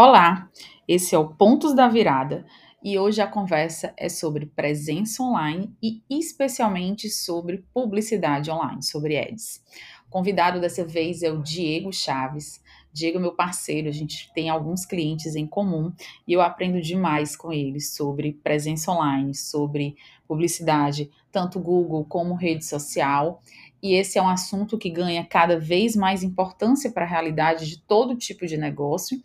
Olá, esse é o Pontos da Virada e hoje a conversa é sobre presença online e especialmente sobre publicidade online, sobre ads. O convidado dessa vez é o Diego Chaves. Diego é meu parceiro, a gente tem alguns clientes em comum e eu aprendo demais com ele sobre presença online, sobre publicidade, tanto Google como rede social e esse é um assunto que ganha cada vez mais importância para a realidade de todo tipo de negócio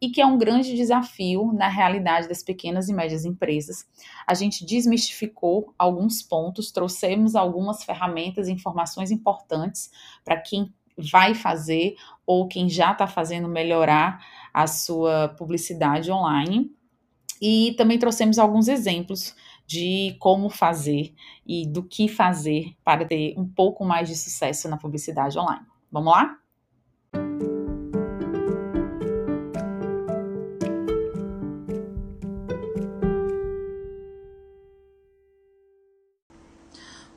e que é um grande desafio na realidade das pequenas e médias empresas. A gente desmistificou alguns pontos, trouxemos algumas ferramentas e informações importantes para quem vai fazer ou quem já está fazendo melhorar a sua publicidade online. E também trouxemos alguns exemplos de como fazer e do que fazer para ter um pouco mais de sucesso na publicidade online. Vamos lá?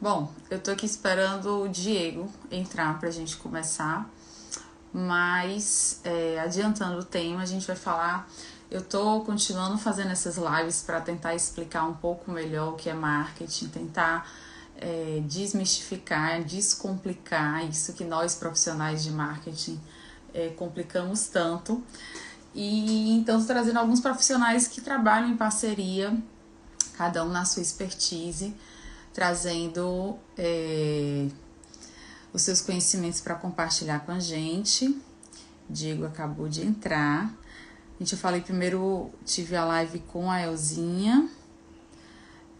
Bom, eu tô aqui esperando o Diego entrar para a gente começar, mas é, adiantando o tema, a gente vai falar eu estou continuando fazendo essas lives para tentar explicar um pouco melhor o que é marketing, tentar é, desmistificar, descomplicar isso que nós profissionais de marketing é, complicamos tanto. E então trazendo alguns profissionais que trabalham em parceria, cada um na sua expertise, trazendo é, os seus conhecimentos para compartilhar com a gente. Diego acabou de entrar. Gente, eu falei primeiro, tive a live com a Elzinha.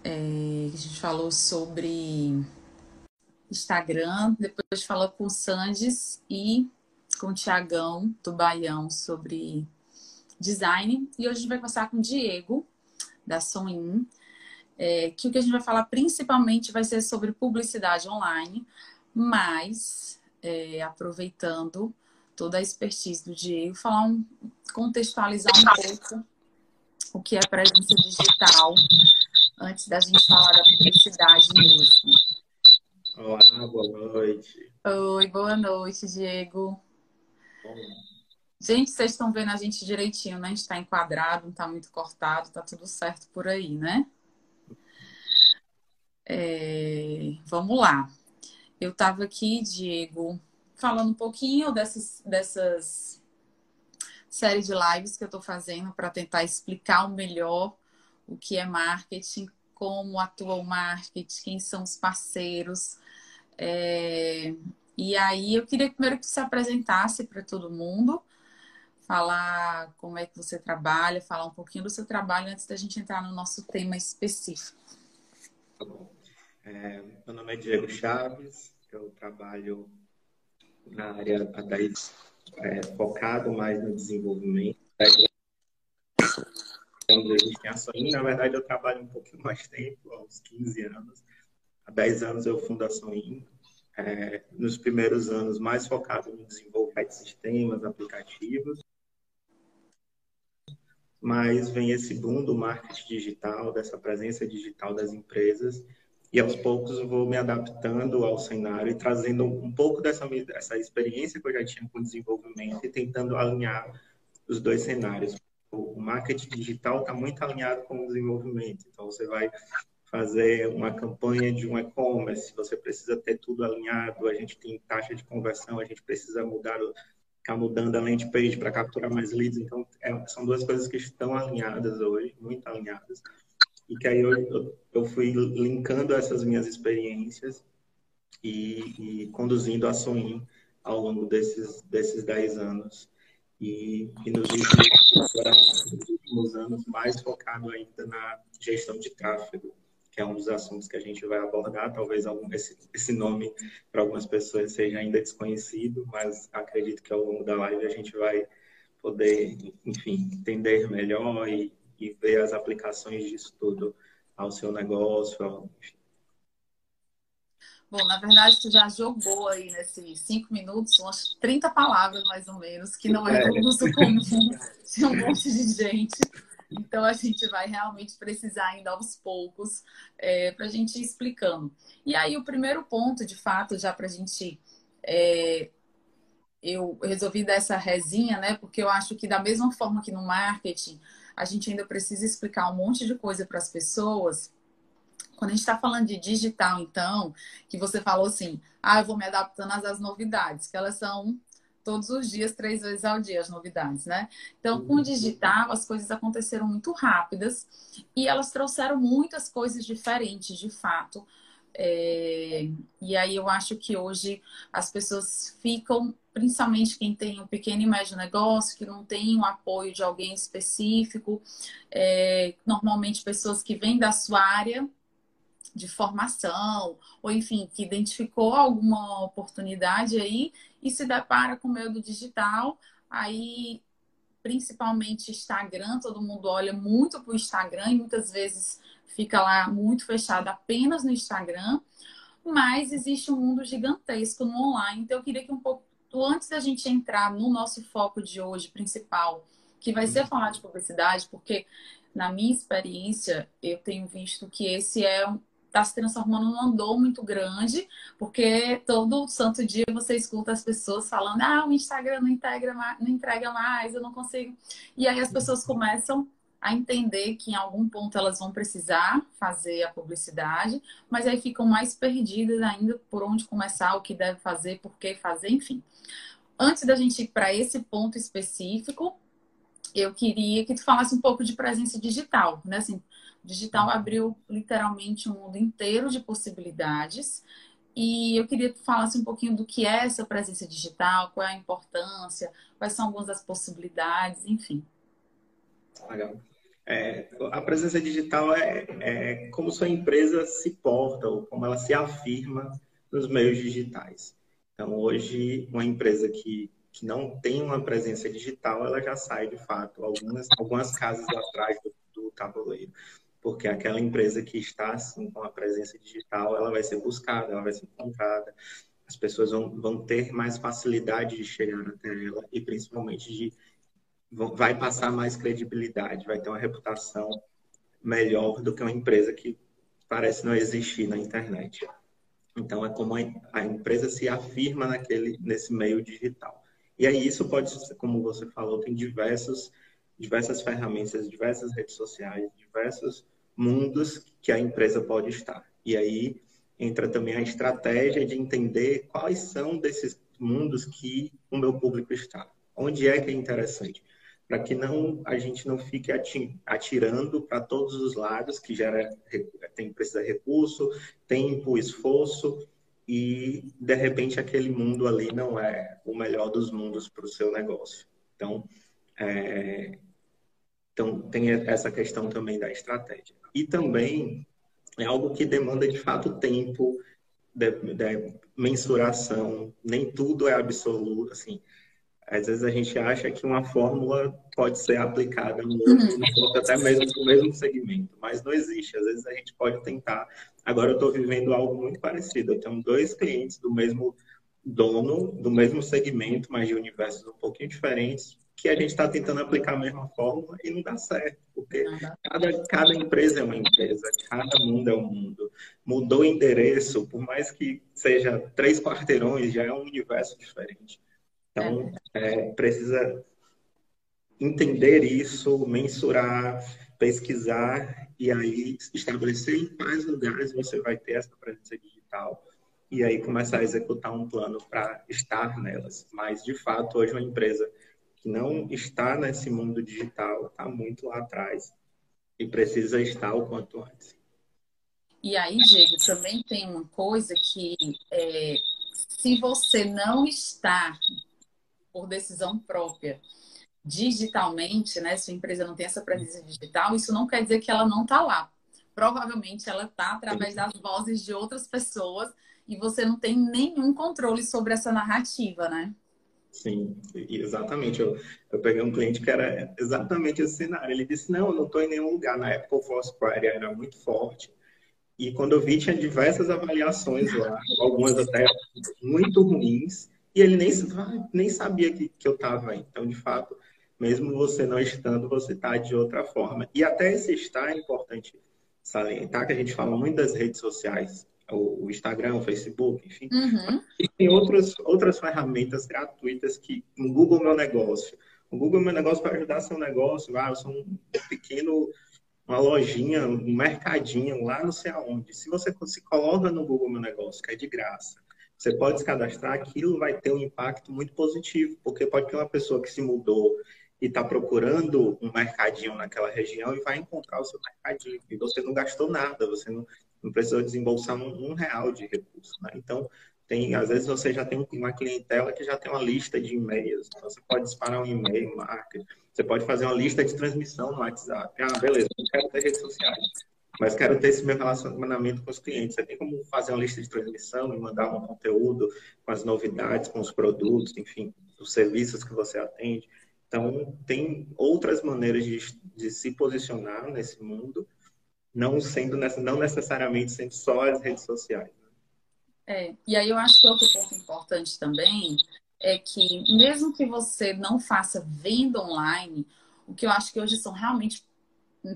É, a gente falou sobre Instagram, depois falou com o Sandes e com o Tiagão do Baião sobre design. E hoje a gente vai conversar com o Diego, da Sonin, é, que o que a gente vai falar principalmente vai ser sobre publicidade online, mas é, aproveitando toda a expertise do Diego, falar um, contextualizar um pouco o que é presença digital, antes da gente falar da publicidade mesmo. Olá, boa noite. Oi, boa noite, Diego. Bom. Gente, vocês estão vendo a gente direitinho, né? A gente está enquadrado, não está muito cortado, tá tudo certo por aí, né? É, vamos lá. Eu estava aqui, Diego, falando um pouquinho dessas, dessas séries de lives que eu estou fazendo para tentar explicar o melhor o que é marketing, como atua o marketing, quem são os parceiros. É... E aí eu queria primeiro que você apresentasse para todo mundo, falar como é que você trabalha, falar um pouquinho do seu trabalho antes da gente entrar no nosso tema específico. Tá bom. É, meu nome é Diego Chaves, eu trabalho na área daí, é, focado mais no desenvolvimento. Onde a gente tem a Soin, na verdade eu trabalho um pouquinho mais tempo, uns 15 anos. Há 10 anos eu fundo a Soin. É, nos primeiros anos mais focado no desenvolvimento de sistemas, aplicativos. Mas vem esse boom do marketing digital, dessa presença digital das empresas, e aos poucos vou me adaptando ao cenário e trazendo um pouco dessa, dessa experiência que eu já tinha com desenvolvimento e tentando alinhar os dois cenários. O marketing digital está muito alinhado com o desenvolvimento, então você vai fazer uma campanha de um e-commerce, você precisa ter tudo alinhado, a gente tem taxa de conversão, a gente precisa mudar, ficar mudando a landing page para capturar mais leads, então é, são duas coisas que estão alinhadas hoje, muito alinhadas e que aí eu, eu fui linkando essas minhas experiências e, e conduzindo a Soin ao longo desses, desses 10 anos. E, e nos, últimos, nos últimos anos, mais focado ainda na gestão de tráfego, que é um dos assuntos que a gente vai abordar. Talvez algum, esse, esse nome para algumas pessoas seja ainda desconhecido, mas acredito que ao longo da live a gente vai poder, enfim, entender melhor e, e ver as aplicações disso tudo ao seu negócio. Ao... Bom, na verdade, tu já jogou aí nesses cinco minutos umas 30 palavras, mais ou menos, que não é, é. uso comum de um monte de gente. Então, a gente vai realmente precisar ainda aos poucos é, para a gente ir explicando. E aí, o primeiro ponto, de fato, já para a gente é, eu resolvi dar essa resinha, né? Porque eu acho que da mesma forma que no marketing a gente ainda precisa explicar um monte de coisa para as pessoas. Quando a gente está falando de digital, então, que você falou assim, ah, eu vou me adaptando às novidades, que elas são todos os dias, três vezes ao dia, as novidades, né? Então, com o digital, as coisas aconteceram muito rápidas e elas trouxeram muitas coisas diferentes, de fato. É... E aí eu acho que hoje as pessoas ficam principalmente quem tem um pequeno e médio negócio, que não tem o apoio de alguém específico, é, normalmente pessoas que vêm da sua área de formação, ou enfim, que identificou alguma oportunidade aí e se depara com o meio do digital, aí principalmente Instagram, todo mundo olha muito para o Instagram e muitas vezes fica lá muito fechado apenas no Instagram, mas existe um mundo gigantesco no online, então eu queria que um pouco antes da gente entrar no nosso foco de hoje principal, que vai ser falar de publicidade, porque na minha experiência eu tenho visto que esse é está se transformando num andor muito grande, porque todo santo dia você escuta as pessoas falando: ah, o Instagram não, integra não entrega mais, eu não consigo. E aí as pessoas começam a entender que em algum ponto elas vão precisar fazer a publicidade, mas aí ficam mais perdidas ainda por onde começar, o que deve fazer, por que fazer, enfim. Antes da gente ir para esse ponto específico, eu queria que tu falasse um pouco de presença digital, né? Assim, digital abriu literalmente um mundo inteiro de possibilidades. E eu queria que tu falasse um pouquinho do que é essa presença digital, qual é a importância, quais são algumas das possibilidades, enfim. Legal. É, a presença digital é, é como sua empresa se porta ou como ela se afirma nos meios digitais. Então, hoje, uma empresa que, que não tem uma presença digital, ela já sai, de fato, algumas, algumas casas atrás do, do tabuleiro. Porque aquela empresa que está, assim, com a presença digital, ela vai ser buscada, ela vai ser encontrada. As pessoas vão, vão ter mais facilidade de chegar até ela e, principalmente, de vai passar mais credibilidade, vai ter uma reputação melhor do que uma empresa que parece não existir na internet. Então é como a empresa se afirma naquele nesse meio digital. E aí isso pode, como você falou, tem diversos diversas ferramentas, diversas redes sociais, diversos mundos que a empresa pode estar. E aí entra também a estratégia de entender quais são desses mundos que o meu público está. Onde é que é interessante? Para que não a gente não fique atirando para todos os lados, que gera tem precisa recurso, tempo, esforço e de repente aquele mundo ali não é o melhor dos mundos para o seu negócio. Então, é, então tem essa questão também da estratégia e também é algo que demanda de fato tempo de, de mensuração. Nem tudo é absoluto, assim às vezes a gente acha que uma fórmula pode ser aplicada no outro, uhum. até mesmo no mesmo segmento, mas não existe. Às vezes a gente pode tentar. Agora eu estou vivendo algo muito parecido. Eu tenho dois clientes do mesmo dono, do mesmo segmento, mas de universos um pouquinho diferentes, que a gente está tentando aplicar a mesma fórmula e não dá certo, porque cada, cada empresa é uma empresa, cada mundo é um mundo. Mudou o endereço, por mais que seja três quarteirões, já é um universo diferente. Então, é, precisa entender isso, mensurar, pesquisar e aí estabelecer em quais lugares você vai ter essa presença digital e aí começar a executar um plano para estar nelas. Mas, de fato, hoje uma empresa que não está nesse mundo digital está muito lá atrás e precisa estar o quanto antes. E aí, Diego, também tem uma coisa que é, se você não está por decisão própria digitalmente, né? Se a empresa não tem essa presença digital, isso não quer dizer que ela não está lá. Provavelmente ela está através das vozes de outras pessoas e você não tem nenhum controle sobre essa narrativa, né? Sim, exatamente. Eu, eu peguei um cliente que era exatamente esse cenário. Ele disse: Não, eu não estou em nenhum lugar. Na época, o Pride era muito forte. E quando eu vi, tinha diversas avaliações lá, algumas até muito ruins e ele nem, nem sabia que, que eu estava aí. Então, de fato, mesmo você não estando, você está de outra forma. E até esse estar é importante salientar, que a gente fala muito das redes sociais. o Instagram, o Facebook, enfim. Uhum. E tem outras, outras ferramentas gratuitas que no Google Meu Negócio. O Google Meu Negócio vai ajudar seu negócio. Ah, eu sou um pequeno, uma lojinha, um mercadinho lá não sei aonde. Se você se coloca no Google Meu Negócio, que é de graça, você pode se cadastrar, aquilo vai ter um impacto muito positivo, porque pode ter uma pessoa que se mudou e está procurando um mercadinho naquela região e vai encontrar o seu mercadinho. E você não gastou nada, você não, não precisou desembolsar um, um real de recurso. Né? Então, tem, às vezes você já tem uma clientela que já tem uma lista de e-mails. Então você pode disparar um e-mail, marca. Você pode fazer uma lista de transmissão no WhatsApp. Ah, beleza, não quero ter redes sociais, mas quero ter esse meu relacionamento com os clientes. Você tem como fazer uma lista de transmissão e mandar um conteúdo com as novidades, com os produtos, enfim, os serviços que você atende. Então, tem outras maneiras de, de se posicionar nesse mundo não sendo não necessariamente sendo só as redes sociais. Né? É, e aí eu acho que outro ponto importante também é que mesmo que você não faça venda online, o que eu acho que hoje são realmente,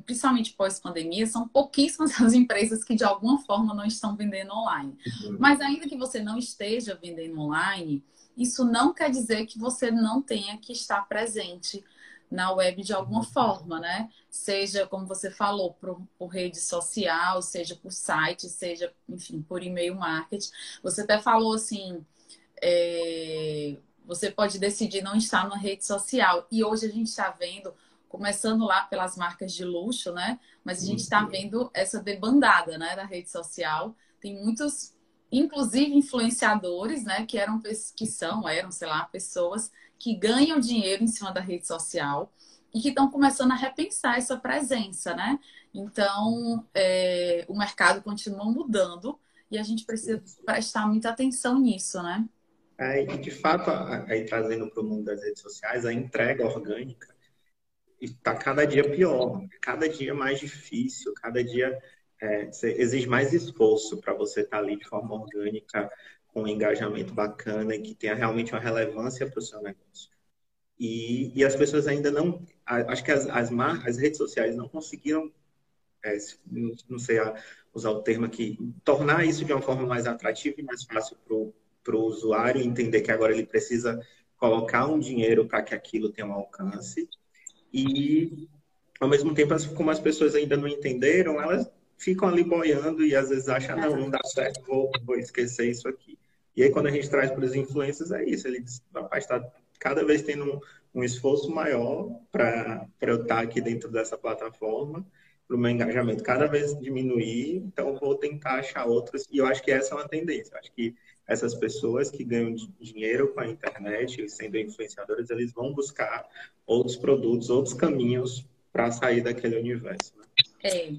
principalmente pós-pandemia, são pouquíssimas as empresas que de alguma forma não estão vendendo online. Uhum. Mas ainda que você não esteja vendendo online, isso não quer dizer que você não tenha que estar presente na web de alguma forma, né? Seja, como você falou, por, por rede social, seja por site, seja, enfim, por e-mail marketing. Você até falou assim, é, você pode decidir não estar na rede social. E hoje a gente está vendo, começando lá pelas marcas de luxo, né? Mas a gente está uhum. vendo essa debandada, né, da rede social. Tem muitos, inclusive influenciadores, né, que eram que são, eram, sei lá, pessoas que ganham dinheiro em cima da rede social e que estão começando a repensar essa presença, né? Então, é, o mercado continua mudando e a gente precisa prestar muita atenção nisso, né? É, e de fato, aí trazendo para o mundo das redes sociais, a entrega orgânica está cada dia pior, cada dia mais difícil, cada dia é, exige mais esforço para você estar tá ali de forma orgânica, com um engajamento bacana e que tenha realmente uma relevância para o seu negócio. E, e, as pessoas ainda não, acho que as, as, as redes sociais não conseguiram, é, não sei usar o termo aqui, tornar isso de uma forma mais atrativa e mais fácil para o usuário entender que agora ele precisa colocar um dinheiro para que aquilo tenha um alcance. E, ao mesmo tempo, como as pessoas ainda não entenderam, elas ficam ali boiando e às vezes acham, não, não dá certo, vou, vou esquecer isso aqui. E aí, quando a gente traz para os influencers, é isso. Ele diz, rapaz, está cada vez tendo um, um esforço maior para eu estar tá aqui dentro dessa plataforma, para o meu engajamento cada vez diminuir. Então, vou tentar achar outras. E eu acho que essa é uma tendência. Eu acho que essas pessoas que ganham dinheiro com a internet, sendo influenciadores, eles vão buscar outros produtos, outros caminhos para sair daquele universo. Né? É.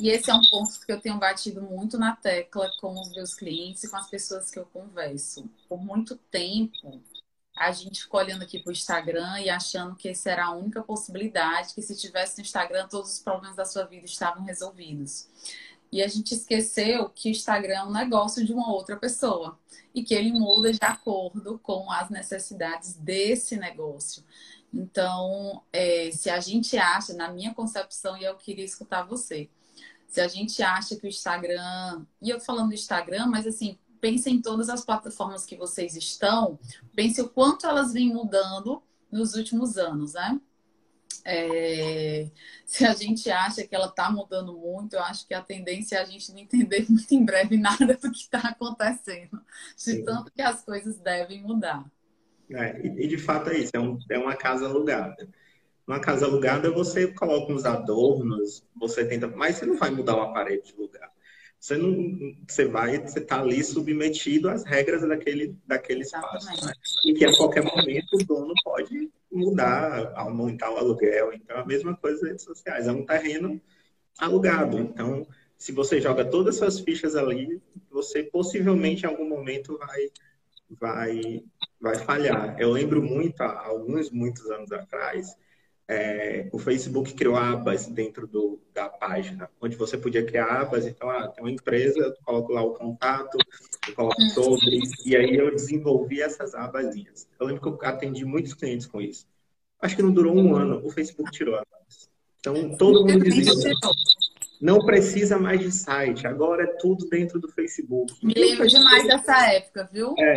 E esse é um ponto que eu tenho batido muito na tecla com os meus clientes e com as pessoas que eu converso. Por muito tempo, a gente ficou olhando aqui para o Instagram e achando que essa era a única possibilidade, que se tivesse no Instagram, todos os problemas da sua vida estavam resolvidos. E a gente esqueceu que o Instagram é um negócio de uma outra pessoa e que ele muda de acordo com as necessidades desse negócio. Então, é, se a gente acha, na minha concepção, e eu queria escutar você, se a gente acha que o Instagram, e eu tô falando do Instagram, mas assim, pense em todas as plataformas que vocês estão, pense o quanto elas vêm mudando nos últimos anos, né? É, se a gente acha que ela está mudando muito, eu acho que a tendência é a gente não entender muito em breve nada do que está acontecendo, de Sim. tanto que as coisas devem mudar. É, e, de fato é isso, é, um, é uma casa alugada. Uma casa alugada, você coloca uns adornos, você tenta, mas você não vai mudar uma parede de lugar. Você não, você vai, você está ali submetido às regras daquele, daquele espaço, né? e que a qualquer momento o dono pode mudar, aumentar o aluguel. Então, a mesma coisa nas redes sociais, é um terreno alugado. Então, se você joga todas as suas fichas ali, você possivelmente em algum momento vai, vai, vai falhar. Eu lembro muito, há alguns, muitos anos atrás, é, o Facebook criou abas dentro do, da página, onde você podia criar abas. Então, ah, tem uma empresa, eu coloco lá o contato, eu coloco sobre, e aí eu desenvolvi essas abasinhas. Eu lembro que eu atendi muitos clientes com isso. Acho que não durou um ano, o Facebook tirou as abas. Então, todo mundo dizia. Não precisa mais de site, agora é tudo dentro do Facebook. Me lembro demais dessa época, viu? É.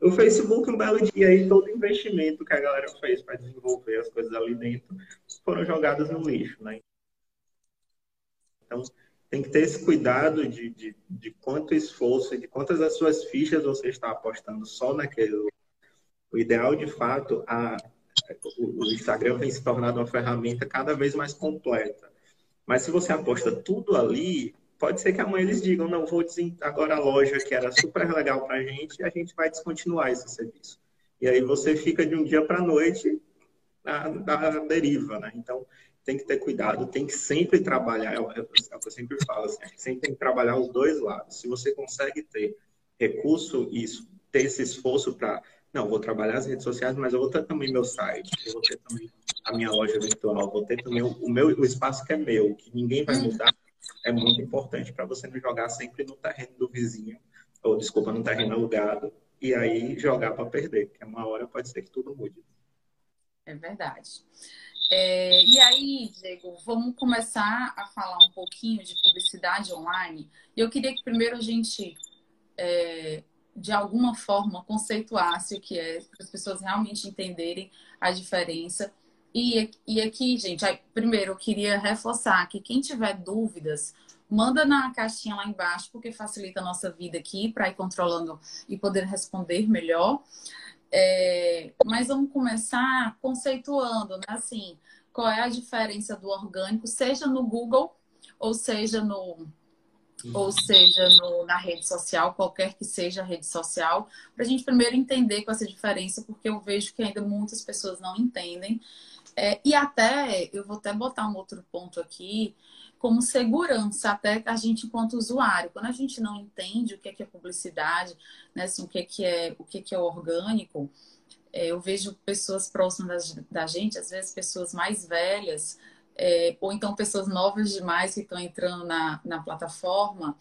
O Facebook, um belo dia aí, todo investimento que a galera fez para desenvolver as coisas ali dentro foram jogadas no lixo, né? Então, tem que ter esse cuidado de, de, de quanto esforço, de quantas das suas fichas você está apostando só naquele. O ideal, de fato, a, o Instagram vem se tornando uma ferramenta cada vez mais completa. Mas se você aposta tudo ali, pode ser que amanhã eles digam, não, vou agora a loja que era super legal para a gente, a gente vai descontinuar esse serviço. E aí você fica de um dia para a noite na, na, deriva, né? Então, tem que ter cuidado, tem que sempre trabalhar, é o que eu sempre falo, assim, sempre tem que trabalhar os dois lados. Se você consegue ter recurso e ter esse esforço para, não, vou trabalhar as redes sociais, mas eu vou ter também meu site, eu vou ter também a minha loja virtual, vou ter também o meu o espaço que é meu, que ninguém vai mudar, é muito importante para você não jogar sempre no terreno do vizinho, ou desculpa, no terreno alugado, e aí jogar para perder, porque uma hora pode ser que tudo mude. É verdade. É, e aí, Diego, vamos começar a falar um pouquinho de publicidade online. Eu queria que primeiro a gente, é, de alguma forma, conceituasse o que é, para as pessoas realmente entenderem a diferença e, e aqui, gente, aí, primeiro eu queria reforçar que quem tiver dúvidas, manda na caixinha lá embaixo, porque facilita a nossa vida aqui para ir controlando e poder responder melhor. É, mas vamos começar conceituando, né? Assim, qual é a diferença do orgânico, seja no Google ou seja no ou seja no, na rede social, qualquer que seja a rede social, para a gente primeiro entender com essa diferença, porque eu vejo que ainda muitas pessoas não entendem. É, e até, eu vou até botar um outro ponto aqui, como segurança, até a gente enquanto usuário. Quando a gente não entende o que é, que é publicidade, né, assim, o que é, que é, o que é, que é orgânico, é, eu vejo pessoas próximas da, da, gente, às vezes pessoas mais velhas, é, ou então pessoas novas demais que estão entrando na, na plataforma,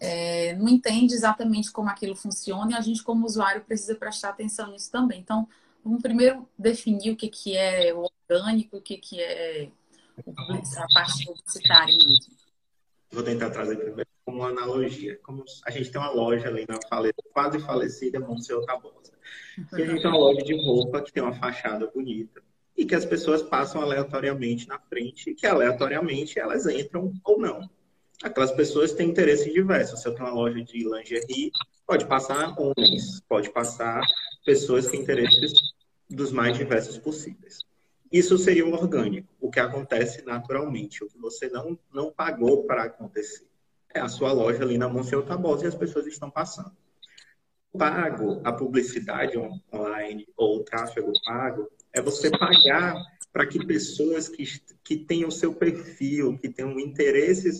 é, não entende exatamente como aquilo funciona e a gente, como usuário, precisa prestar atenção nisso também. Então, vamos primeiro definir o que, que é o orgânico, o que, que é a parte publicitária mesmo. Vou tentar trazer primeiro como uma analogia. Como a gente tem uma loja ali na fale... quase falecida Monsenhor Tabosa. E a gente tem uma loja de roupa que tem uma fachada bonita e que as pessoas passam aleatoriamente na frente e que aleatoriamente elas entram ou não. Aquelas pessoas têm interesses diversos. Se eu tenho uma loja de lingerie, pode passar homens, pode passar pessoas que têm interesses dos mais diversos possíveis. Isso seria o orgânico, o que acontece naturalmente, o que você não, não pagou para acontecer. É a sua loja ali na Monsenhor Tabosa e as pessoas estão passando. Pago, a publicidade online ou o tráfego pago, é você pagar para que pessoas que, que tenham seu perfil, que tenham interesse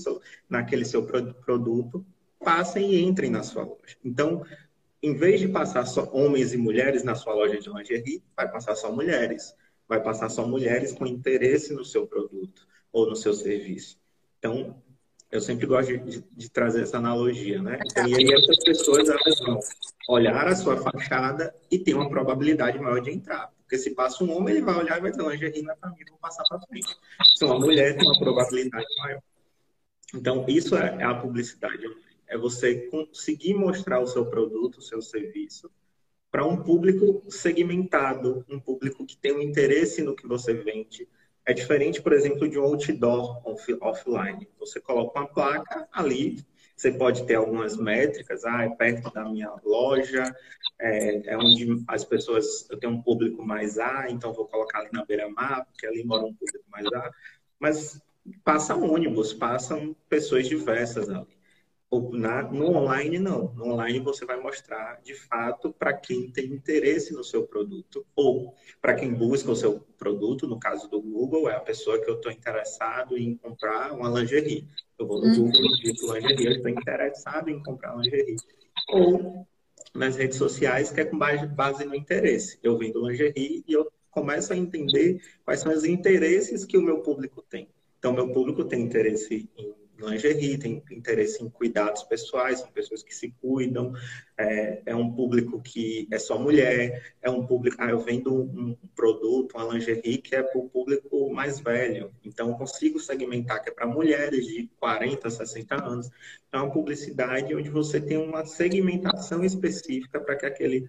naquele seu produto, passem e entrem na sua loja. Então, em vez de passar só homens e mulheres na sua loja de lingerie, vai passar só mulheres vai passar só mulheres com interesse no seu produto ou no seu serviço. Então, eu sempre gosto de, de trazer essa analogia, né? Então, e aí essas pessoas elas vão olhar a sua fachada e ter uma probabilidade maior de entrar. Porque se passa um homem, ele vai olhar e vai ter lingerie na família, vou passar para frente. Se uma mulher tem uma probabilidade maior. Então, isso é, é a publicidade. É você conseguir mostrar o seu produto, o seu serviço, para um público segmentado, um público que tem um interesse no que você vende. É diferente, por exemplo, de um outdoor off offline. Você coloca uma placa ali, você pode ter algumas métricas, ah, é perto da minha loja, é, é onde as pessoas, eu tenho um público mais A, então vou colocar ali na beira-mar, porque ali mora um público mais A. Mas passa ônibus, passam pessoas diversas ali. Na, no online, não. No online, você vai mostrar, de fato, para quem tem interesse no seu produto ou para quem busca o seu produto. No caso do Google, é a pessoa que eu estou interessado em comprar uma lingerie. Eu vou no Google e digito lingerie, eu estou interessado em comprar lingerie. Ou nas redes sociais, que é com base, base no interesse. Eu vendo lingerie e eu começo a entender quais são os interesses que o meu público tem. Então, meu público tem interesse em lingerie, tem interesse em cuidados pessoais, são pessoas que se cuidam, é, é um público que é só mulher, é um público, ah, eu vendo um, produto, uma lingerie que é para o público mais velho, Então, eu consigo segmentar que é para mulheres de 40, 60 anos. Então, é uma publicidade onde você tem uma segmentação específica para que aquele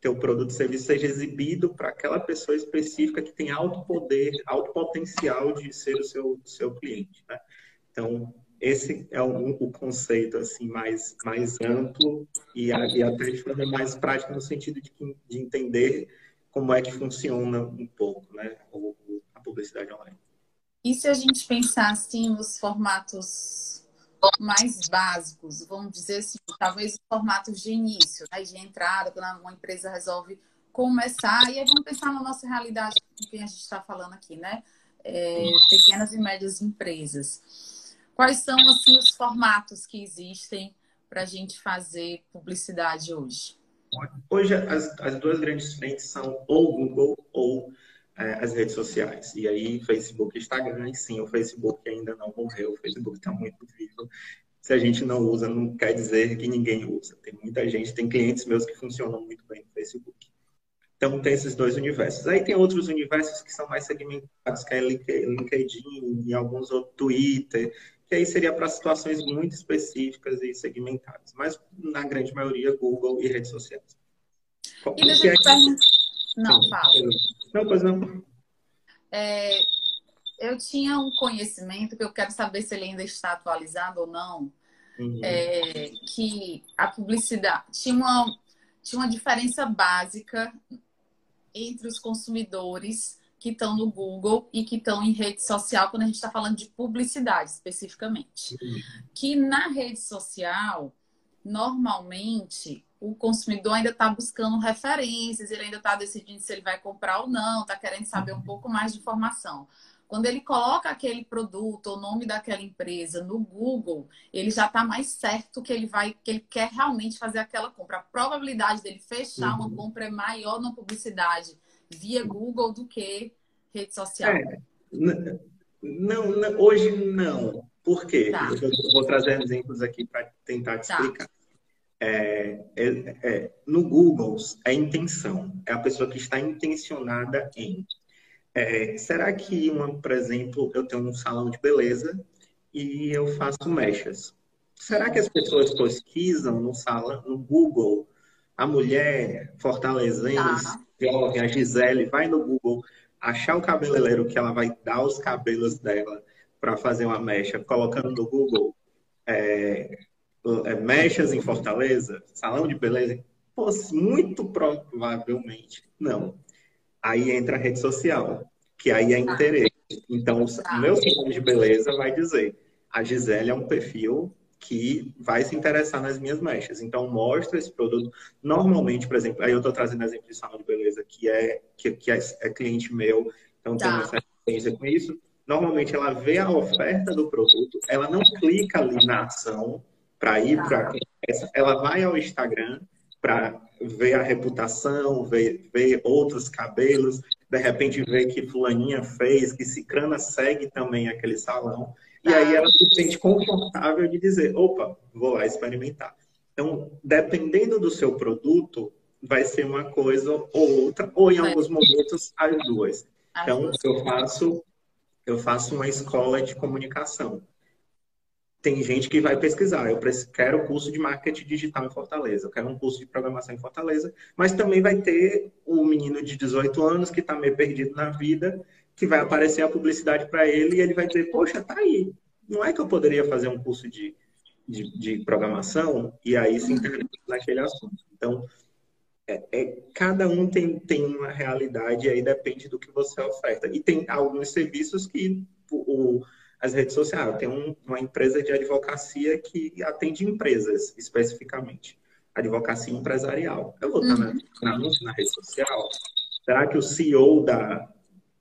teu produto serviço seja exibido para aquela pessoa específica que tem alto poder, alto potencial de ser o seu, seu cliente. Né? Então, esse é o, conceito assim mais, mais amplo e, e até de forma mais prática no sentido de, de entender como é que funciona um pouco né, a publicidade online. E se a gente pensar assim nos formatos mais básicos, vamos dizer assim, talvez os formatos de início, né, de entrada, quando uma empresa resolve começar, e aí vamos pensar na nossa realidade, com quem a gente está falando aqui, né? É, pequenas e médias empresas. Quais são assim, os formatos que existem para a gente fazer publicidade hoje? Hoje, as, as duas grandes frentes são ou Google ou é, as redes sociais. E aí, Facebook e Instagram, e sim, o Facebook ainda não morreu, o Facebook está muito vivo. Se a gente não usa, não quer dizer que ninguém usa. Tem muita gente, tem clientes meus que funcionam muito bem no Facebook. Então, tem esses dois universos. Aí tem outros universos que são mais segmentados, que é LinkedIn e alguns outros, Twitter, que aí seria para situações muito específicas e segmentadas. Mas, na grande maioria, Google e redes sociais. E deixa eu Não, fala. Não, pois não. É, eu tinha um conhecimento que eu quero saber se ele ainda está atualizado ou não. Uhum. É, que a publicidade tinha uma, tinha uma diferença básica entre os consumidores que estão no Google e que estão em rede social, quando a gente está falando de publicidade especificamente. Uhum. Que na rede social, normalmente, o consumidor ainda está buscando referências, ele ainda está decidindo se ele vai comprar ou não, está querendo saber um uhum. pouco mais de informação. Quando ele coloca aquele produto, o nome daquela empresa no Google, ele já está mais certo que ele vai, que ele quer realmente fazer aquela compra. A probabilidade dele fechar uhum. uma compra é maior na publicidade via Google do que rede social. É, não, não, hoje não. Por quê? Tá. Eu vou trazer exemplos aqui para tentar te tá. explicar. É, é, é, no Google, é intenção. É a pessoa que está intencionada em. É, será que, uma, por exemplo, eu tenho um salão de beleza e eu faço mechas? Será que as pessoas pesquisam no salão, no Google, a mulher fortalezense, tá. jovem, a Gisele, vai no Google achar o cabeleireiro que ela vai dar os cabelos dela para fazer uma mecha, colocando no Google é, é, mechas em Fortaleza, salão de beleza, Pô, muito provavelmente não. Aí entra a rede social, que aí é interesse. Então, o meu salão de beleza vai dizer, a Gisele é um perfil que vai se interessar nas minhas mechas. Então, mostra esse produto. Normalmente, por exemplo, aí eu estou trazendo exemplo de salão de beleza, que é, que, que é, é cliente meu, então tá. tem uma certa experiência com isso. Normalmente, ela vê a oferta do produto, ela não clica ali na ação, para ir tá. para ela vai ao Instagram para ver a reputação, ver, ver outros cabelos, de repente ver que fulaninha fez, que Cicrana segue também aquele salão. E aí ela se sente confortável de dizer, opa, vou lá experimentar. Então, dependendo do seu produto, vai ser uma coisa ou outra, ou em alguns momentos as duas. Então, eu faço eu faço uma escola de comunicação tem gente que vai pesquisar. Eu quero curso de marketing digital em Fortaleza, eu quero um curso de programação em Fortaleza, mas também vai ter o menino de 18 anos que está meio perdido na vida, que vai aparecer a publicidade para ele e ele vai dizer: Poxa, tá aí. Não é que eu poderia fazer um curso de, de, de programação e aí se interessa naquele assunto. Então, é, é, cada um tem, tem uma realidade e aí depende do que você oferta. E tem alguns serviços que o, as redes sociais. Eu tenho um, uma empresa de advocacia que atende empresas especificamente. Advocacia empresarial. Eu vou estar uhum. na, na, na rede social. Será que o CEO da,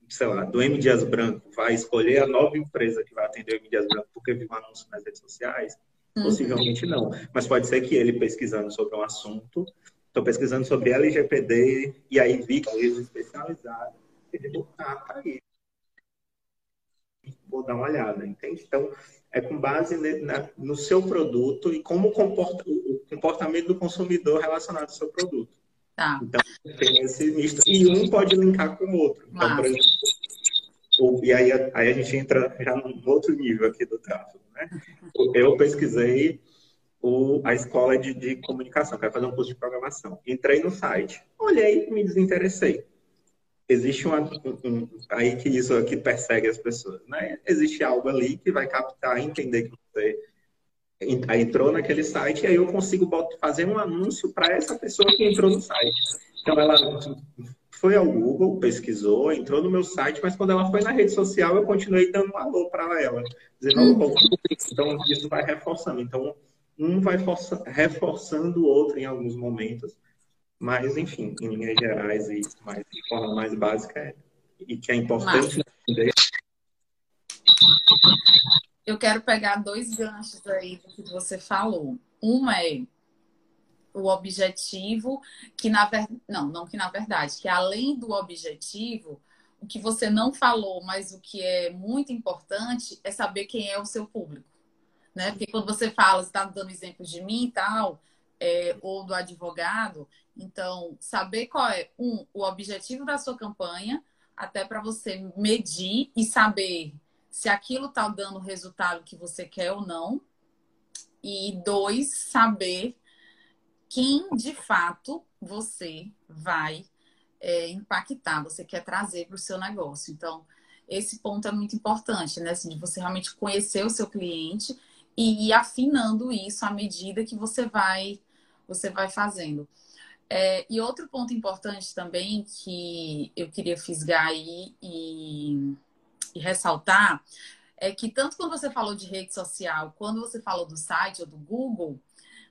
sei lá, do M. Dias Branco vai escolher a nova empresa que vai atender o M. Dias Branco porque viu um anúncio nas redes sociais? Uhum. Possivelmente não. Mas pode ser que ele pesquisando sobre um assunto, estou pesquisando sobre LGPD e aí vi que é um livro especializado, ele botar para ele vou dar uma olhada, entende? Então, é com base na, no seu produto e como comporta, o comportamento do consumidor relacionado ao seu produto. Tá. Então, tem esse misto. E um pode linkar com o outro. Então, por exemplo, e aí, aí a gente entra já num outro nível aqui do tráfego, né? Eu pesquisei o, a escola de, de comunicação, quero fazer um curso de programação. Entrei no site, olhei e me desinteressei. Existe uma, um, aí que isso aqui persegue as pessoas, né? Existe algo ali que vai captar, entender que você entrou naquele site e aí eu consigo fazer um anúncio para essa pessoa que entrou no site. Então ela foi ao Google, pesquisou, entrou no meu site, mas quando ela foi na rede social eu continuei dando um alô para ela, dizendo alô, então isso vai reforçando. Então um vai força, reforçando o outro em alguns momentos, mas, enfim, em linhas gerais e mais, de forma mais básica, é, e que é importante entender. Eu quero pegar dois ganchos aí do que você falou. Uma é o objetivo, que na verdade. Não, não que na verdade, que além do objetivo, o que você não falou, mas o que é muito importante é saber quem é o seu público né? Porque quando você fala, você está dando exemplos de mim e tal, é, ou do advogado, então saber qual é um o objetivo da sua campanha, até para você medir e saber se aquilo está dando o resultado que você quer ou não. E dois, saber quem de fato você vai é, impactar, você quer trazer para o seu negócio. Então, esse ponto é muito importante, né? Assim, de você realmente conhecer o seu cliente e ir afinando isso à medida que você vai você vai fazendo. É, e outro ponto importante também que eu queria fisgar aí e, e ressaltar é que tanto quando você falou de rede social, quando você falou do site ou do Google,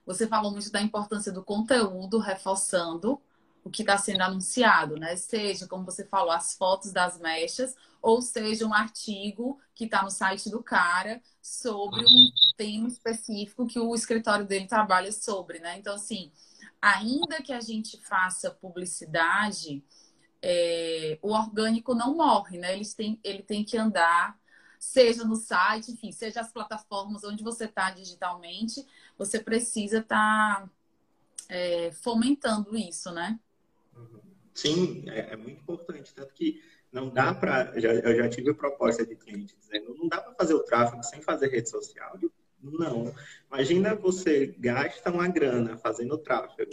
você falou muito da importância do conteúdo, reforçando o que está sendo anunciado, né? Seja, como você falou, as fotos das mechas, ou seja, um artigo que está no site do cara sobre um tema específico que o escritório dele trabalha sobre, né? Então, assim, ainda que a gente faça publicidade, é, o orgânico não morre, né? Ele tem, ele tem que andar, seja no site, enfim, seja as plataformas onde você está digitalmente, você precisa estar tá, é, fomentando isso, né? Sim, é, é muito importante. Tanto que não dá para. Eu já tive proposta de cliente dizendo: não dá para fazer o tráfego sem fazer rede social. Não. Imagina você gasta uma grana fazendo tráfego.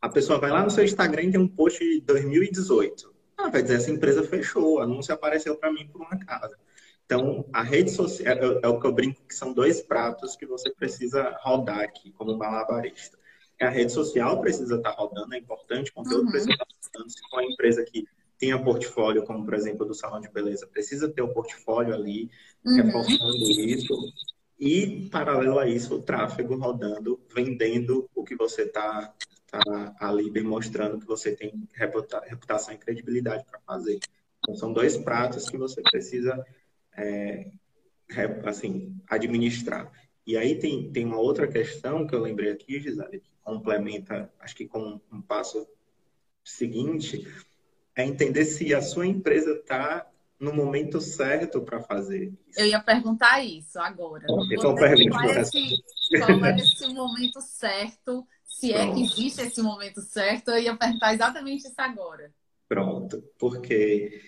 A pessoa vai lá no seu Instagram e tem um post de 2018. Ela vai dizer: essa empresa fechou, o anúncio apareceu para mim por uma casa. Então, a rede social é, é, o que eu brinco que são dois pratos que você precisa rodar aqui, como um malabarista. A rede social precisa estar tá rodando, é importante, o conteúdo uhum. precisa estar tá rodando. Se for uma empresa que tenha portfólio, como por exemplo do salão de beleza, precisa ter o portfólio ali, uhum. reforçando isso. E, paralelo a isso, o tráfego rodando, vendendo o que você está tá ali demonstrando que você tem reputação e credibilidade para fazer. Então, são dois pratos que você precisa é, assim, administrar. E aí tem, tem uma outra questão que eu lembrei aqui, Gisele, que complementa, acho que com um passo seguinte, é entender se a sua empresa está no momento certo para fazer. Isso. Eu ia perguntar isso agora. então pergunta. Qual, é esse, qual é esse momento certo? Se Pronto. é que existe esse momento certo, eu ia perguntar exatamente isso agora. Pronto, porque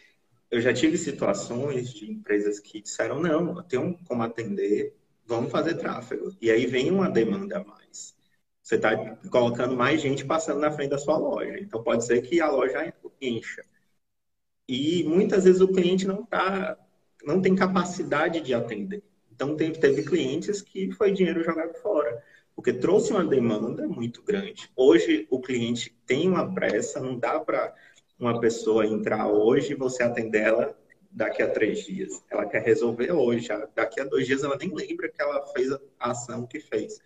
eu já tive situações de empresas que disseram não, eu tenho como atender, vamos fazer tráfego. E aí vem uma demanda a mais. Você está colocando mais gente passando na frente da sua loja. Então pode ser que a loja encha. E muitas vezes o cliente não tá, não tem capacidade de atender. Então teve, teve clientes que foi dinheiro jogado fora, porque trouxe uma demanda muito grande. Hoje o cliente tem uma pressa, não dá para uma pessoa entrar hoje e você atender ela daqui a três dias. Ela quer resolver hoje. Daqui a dois dias ela nem lembra que ela fez a ação que fez.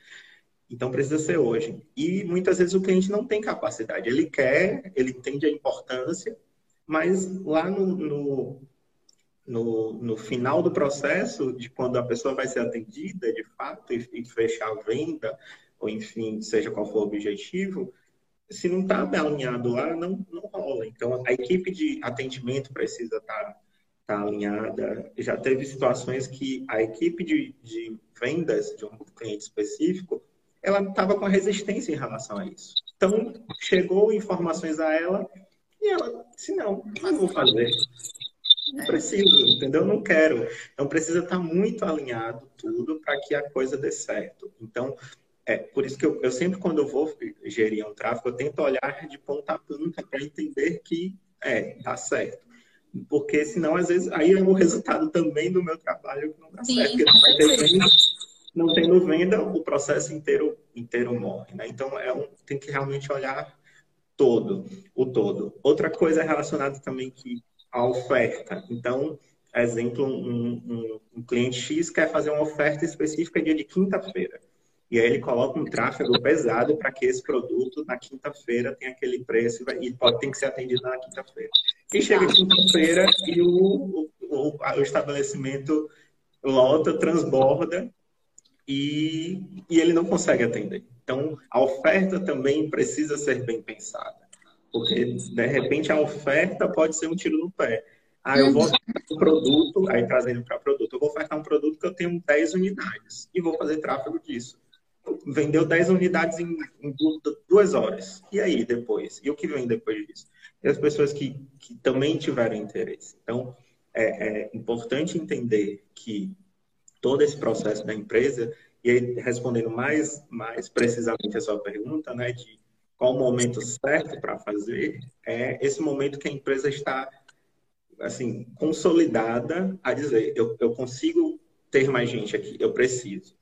Então precisa ser hoje. E muitas vezes o cliente não tem capacidade. Ele quer, ele entende a importância, mas lá no, no, no, no final do processo, de quando a pessoa vai ser atendida de fato e, e fechar a venda, ou enfim, seja qual for o objetivo, se não está alinhado lá, não, não rola. Então a equipe de atendimento precisa estar. Tá, tá alinhada. Já teve situações que a equipe de, de vendas de um cliente específico ela estava com resistência em relação a isso. Então, chegou informações a ela e ela disse, não, não vou fazer. Não preciso, entendeu? Não quero. Então precisa estar muito alinhado tudo para que a coisa dê certo. Então, é por isso que eu, eu, sempre, quando eu vou gerir um tráfego, eu tento olhar de ponta a ponta para entender que é, dá certo. Porque senão, às vezes, aí é o resultado também do meu trabalho que não dá Sim, certo. Porque não vai ter venda, não tendo venda, o processo inteiro, inteiro morre. Né? Então, é um, tem que realmente olhar todo, o todo. Outra coisa relacionada também que a oferta. Então, exemplo, um, um, um cliente X quer fazer uma oferta específica dia de quinta-feira. E aí ele coloca um tráfego pesado para que esse produto na quinta-feira tenha aquele preço e pode ter que ser atendido na quinta-feira. E chega quinta-feira e o, o, o, o, estabelecimento lota, transborda e, e ele não consegue atender. Então, a oferta também precisa ser bem pensada. Porque, de repente, a oferta pode ser um tiro no pé. Ah, eu vou uhum. ofertar um produto, aí trazendo para produto, eu vou ofertar um produto que eu tenho 10 unidades e vou fazer tráfego disso vendeu 10 unidades em, em, duas horas. E aí, depois? E o que vem depois disso? E as pessoas que, que também tiveram interesse. Então, é, é, importante entender que todo esse processo da empresa, e aí, respondendo mais, mais precisamente a sua pergunta, né, de qual o momento certo para fazer, é esse momento que a empresa está, assim, consolidada a dizer, eu, eu consigo ter mais gente aqui, eu preciso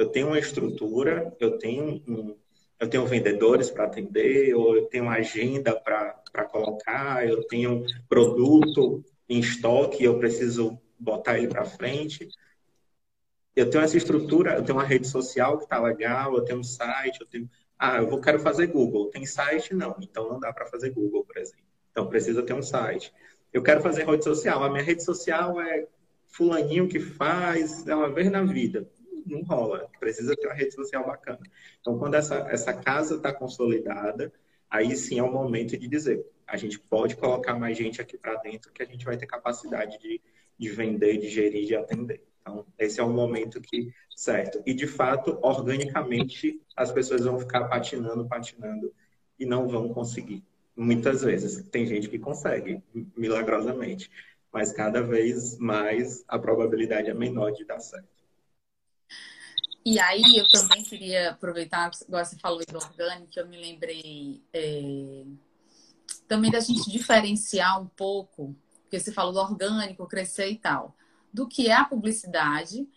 eu tenho uma estrutura, eu tenho um, eu tenho vendedores para atender, ou eu tenho uma agenda para colocar, eu tenho produto em estoque, eu preciso botar ele para frente. Eu tenho essa estrutura, eu tenho uma rede social que está legal, eu tenho um site, eu tenho. Ah, eu vou, quero fazer Google. Tem site? Não. Então não dá para fazer Google, por exemplo. Então precisa ter um site. Eu quero fazer rede social. A minha rede social é fulaninho que faz, é uma vez na vida não rola. Precisa ter uma rede social bacana. Então, quando essa, essa casa está consolidada, aí sim é o momento de dizer: a gente pode colocar mais gente aqui para dentro que a gente vai ter capacidade de, de vender, de gerir, de atender. Então, esse é o momento que, certo. E, de fato, organicamente, as pessoas vão ficar patinando, patinando e não vão conseguir. Muitas vezes. Tem gente que consegue, milagrosamente. Mas cada vez mais a probabilidade é menor de dar certo. E aí eu também queria aproveitar, agora você falou do orgânico, eu me lembrei é, também da gente diferenciar um pouco, porque você falou do orgânico, crescer e tal, do que é a publicidade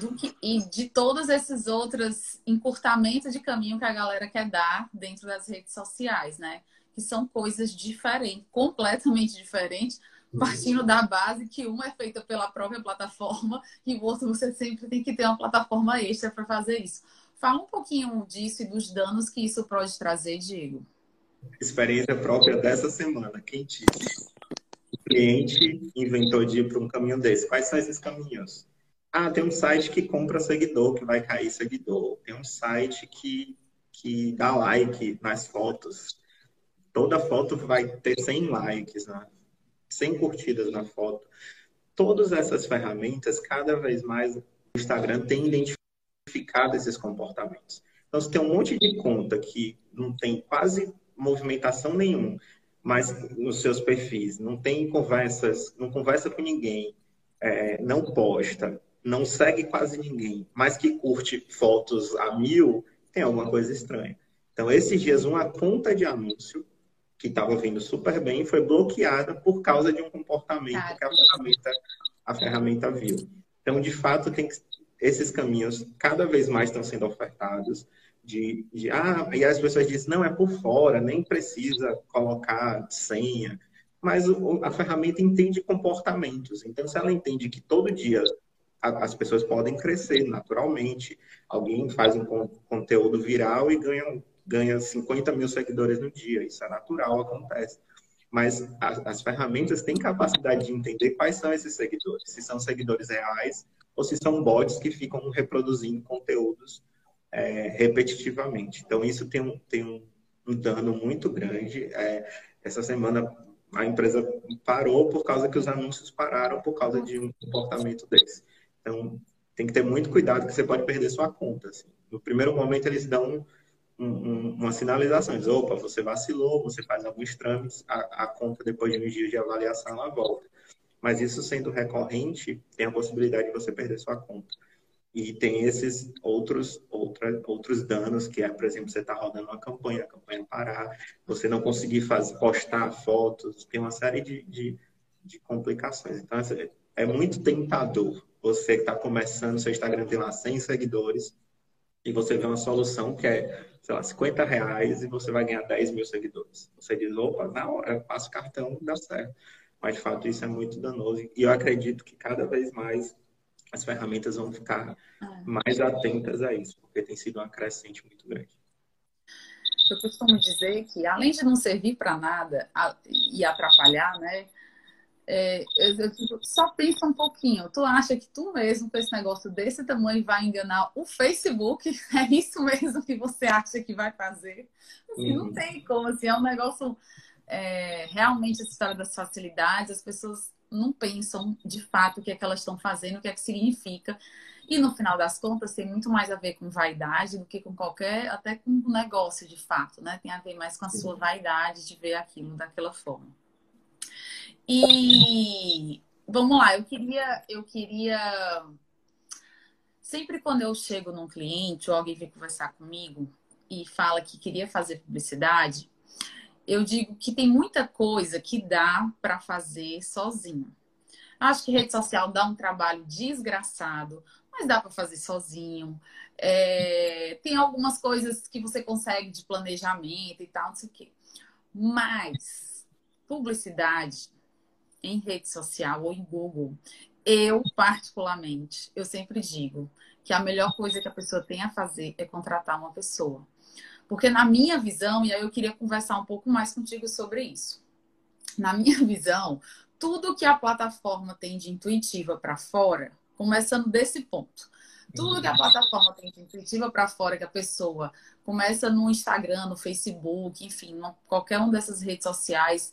do que, e de todos esses outros encurtamentos de caminho que a galera quer dar dentro das redes sociais, né? Que são coisas diferentes, completamente diferentes, partindo da base que uma é feita pela própria plataforma e o outro você sempre tem que ter uma plataforma extra para fazer isso. Fala um pouquinho disso e dos danos que isso pode trazer, Diego. Experiência própria dessa semana, quentíssima. O cliente inventou de ir para um caminho desse. Quais são esses caminhos? Ah, tem um site que compra seguidor, que vai cair seguidor. Tem um site que, que dá like nas fotos. Toda foto vai ter 100 likes, né? 100 curtidas na foto. Todas essas ferramentas, cada vez mais o Instagram tem identificado esses comportamentos. Então, você tem um monte de conta que não tem quase movimentação nenhuma, mas nos seus perfis, não tem conversas, não conversa com ninguém, é, não posta, não segue quase ninguém, mas que curte fotos a mil, tem alguma coisa estranha. Então, esses dias, uma conta de anúncio que estava vindo super bem, foi bloqueada por causa de um comportamento que a ferramenta, a ferramenta viu. Então, de fato, tem que, esses caminhos cada vez mais estão sendo ofertados. De, de, ah, e as pessoas dizem, não, é por fora, nem precisa colocar senha. Mas o, a ferramenta entende comportamentos. Então, se ela entende que todo dia as pessoas podem crescer naturalmente, alguém faz um conteúdo viral e ganha ganha 50 mil seguidores no dia. Isso é natural, acontece. Mas as, as, ferramentas têm capacidade de entender quais são esses seguidores. Se são seguidores reais ou se são bots que ficam reproduzindo conteúdos é, repetitivamente. Então, isso tem um, tem um, um dano muito grande. É, essa semana, a empresa parou por causa que os anúncios pararam por causa de um comportamento desse. Então, tem que ter muito cuidado que você pode perder sua conta. Assim. No primeiro momento, eles dão um, uma sinalização, diz, opa, você vacilou, você faz alguns trâmites, a, a, conta depois de uns dias de avaliação ela volta. Mas isso sendo recorrente, tem a possibilidade de você perder sua conta. E tem esses outros, outra, outros danos, que é, por exemplo, você está rodando uma campanha, a campanha parar, você não conseguir fazer, postar fotos, tem uma série de, de, de complicações. Então, é muito tentador você que está começando, seu Instagram tem lá 100 seguidores, e você vê uma solução que é, sei lá, 50 reais e você vai ganhar 10 mil seguidores. Você diz, opa, na hora, passa o cartão, dá certo. Mas, de fato, isso é muito danoso. E eu acredito que cada vez mais as ferramentas vão ficar é. mais atentas a isso, porque tem sido uma crescente muito grande. Eu costumo dizer que, além de não servir para nada e atrapalhar, né? É, eu, eu, só pensa um pouquinho. Tu acha que tu mesmo, com esse negócio desse tamanho, vai enganar o Facebook? É isso mesmo que você acha que vai fazer? Assim, uhum. Não tem como, assim, é um negócio. É, realmente, essa história das facilidades, as pessoas não pensam de fato o que é que elas estão fazendo, o que é que significa. E no final das contas tem muito mais a ver com vaidade do que com qualquer, até com um negócio de fato, né? Tem a ver mais com a sua vaidade de ver aquilo daquela forma. E vamos lá, eu queria, eu queria sempre quando eu chego num cliente ou alguém vem conversar comigo e fala que queria fazer publicidade, eu digo que tem muita coisa que dá para fazer sozinho. Acho que rede social dá um trabalho desgraçado, mas dá para fazer sozinho. É, tem algumas coisas que você consegue de planejamento e tal, não sei o quê. Mas publicidade em rede social ou em Google, eu particularmente, eu sempre digo que a melhor coisa que a pessoa tem a fazer é contratar uma pessoa. Porque na minha visão, e aí eu queria conversar um pouco mais contigo sobre isso. Na minha visão, tudo que a plataforma tem de intuitiva para fora, começando desse ponto, tudo que a plataforma tem de intuitiva para fora, que a pessoa começa no Instagram, no Facebook, enfim, qualquer uma dessas redes sociais,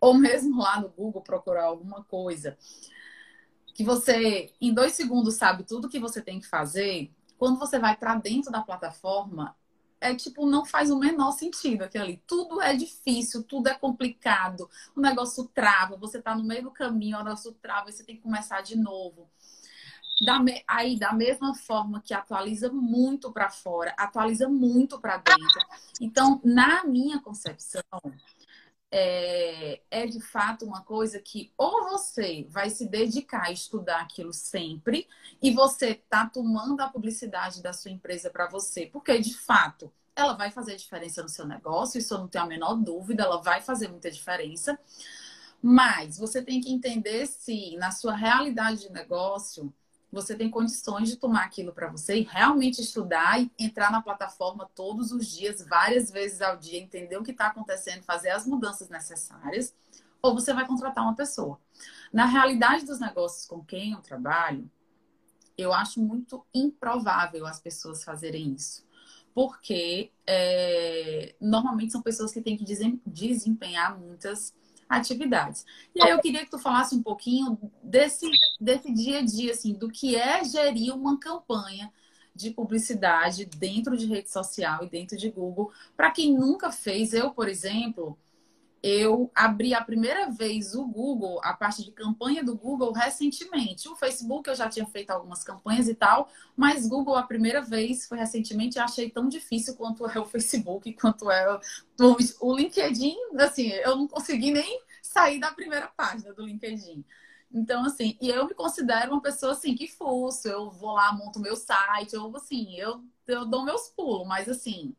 ou mesmo lá no Google procurar alguma coisa, que você em dois segundos sabe tudo que você tem que fazer, quando você vai para dentro da plataforma, é tipo, não faz o menor sentido aquilo ali. Tudo é difícil, tudo é complicado, o negócio trava, você tá no meio do caminho, o negócio trava, você tem que começar de novo. Da me... Aí, da mesma forma que atualiza muito para fora, atualiza muito para dentro. Então, na minha concepção, é, é, de fato uma coisa que ou você vai se dedicar a estudar aquilo sempre e você tá tomando a publicidade da sua empresa para você, porque de fato ela vai fazer diferença no seu negócio, isso eu não tenho a menor dúvida, ela vai fazer muita diferença. Mas você tem que entender se na sua realidade de negócio você tem condições de tomar aquilo para você e realmente estudar e entrar na plataforma todos os dias, várias vezes ao dia, entender o que está acontecendo, fazer as mudanças necessárias, ou você vai contratar uma pessoa. Na realidade dos negócios com quem eu trabalho, eu acho muito improvável as pessoas fazerem isso. Porque é, normalmente são pessoas que têm que desempenhar muitas atividades. E aí eu queria que tu falasse um pouquinho desse, desse dia a dia, assim, do que é gerir uma campanha de publicidade dentro de rede social e dentro de Google. Para quem nunca fez, eu, por exemplo, eu abri a primeira vez o Google, a parte de campanha do Google, recentemente. O Facebook eu já tinha feito algumas campanhas e tal, mas Google a primeira vez foi recentemente e achei tão difícil quanto é o Facebook, quanto é o, o LinkedIn. Assim, eu não consegui nem sair da primeira página do LinkedIn. Então, assim, e eu me considero uma pessoa assim que fuço, eu vou lá, monto meu site, eu assim, eu, eu dou meus pulos, mas assim,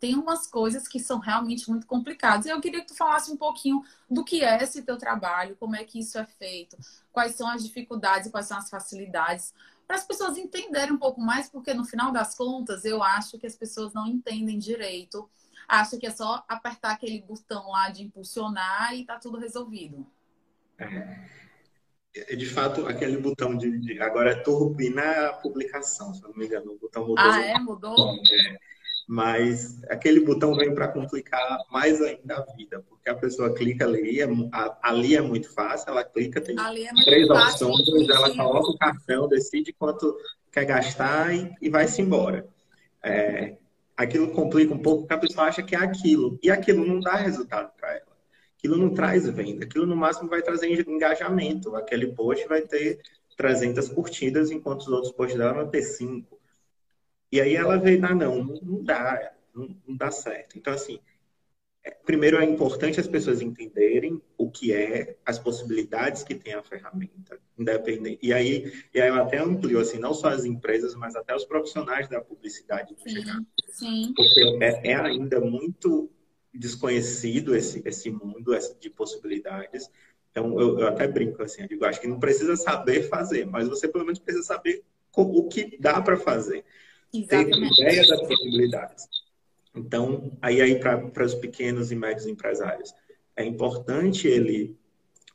tem umas coisas que são realmente muito complicadas. E eu queria que tu falasse um pouquinho do que é esse teu trabalho, como é que isso é feito, quais são as dificuldades, quais são as facilidades, para as pessoas entenderem um pouco mais, porque no final das contas eu acho que as pessoas não entendem direito, acham que é só apertar aquele botão lá de impulsionar e tá tudo resolvido. É, de fato, aquele botão de, de agora é turbinar a publicação, se não me engano, o botão mudou. Ah, é? Mudou? É mas aquele botão vem para complicar mais ainda a vida, porque a pessoa clica ali, é, ali é muito fácil, ela clica, tem é três fácil, opções, ela coloca o cartão, decide quanto quer gastar e, e vai-se embora. É, aquilo complica um pouco porque a pessoa acha que é aquilo, e aquilo não dá resultado para ela. aquilo não traz venda, aquilo no máximo vai trazer engajamento. Aquele post vai ter 300 curtidas, enquanto os outros posts dela vão ter 5. E aí ela veio, ah, não, não dá, não, não dá certo. Então, assim, é, primeiro é importante as pessoas entenderem o que é, as possibilidades que tem a ferramenta, independente. E aí, e aí eu até amplio, assim, não só as empresas, mas até os profissionais da publicidade. Sim, sim. Porque é, é ainda muito desconhecido esse, esse mundo de possibilidades. Então, eu, eu, até brinco assim, eu digo, acho que não precisa saber fazer, mas você pelo menos precisa saber o que dá para fazer. Exatamente. Ter ideia das possibilidades. Então, aí, aí para os pequenos e médios empresários, é importante ele,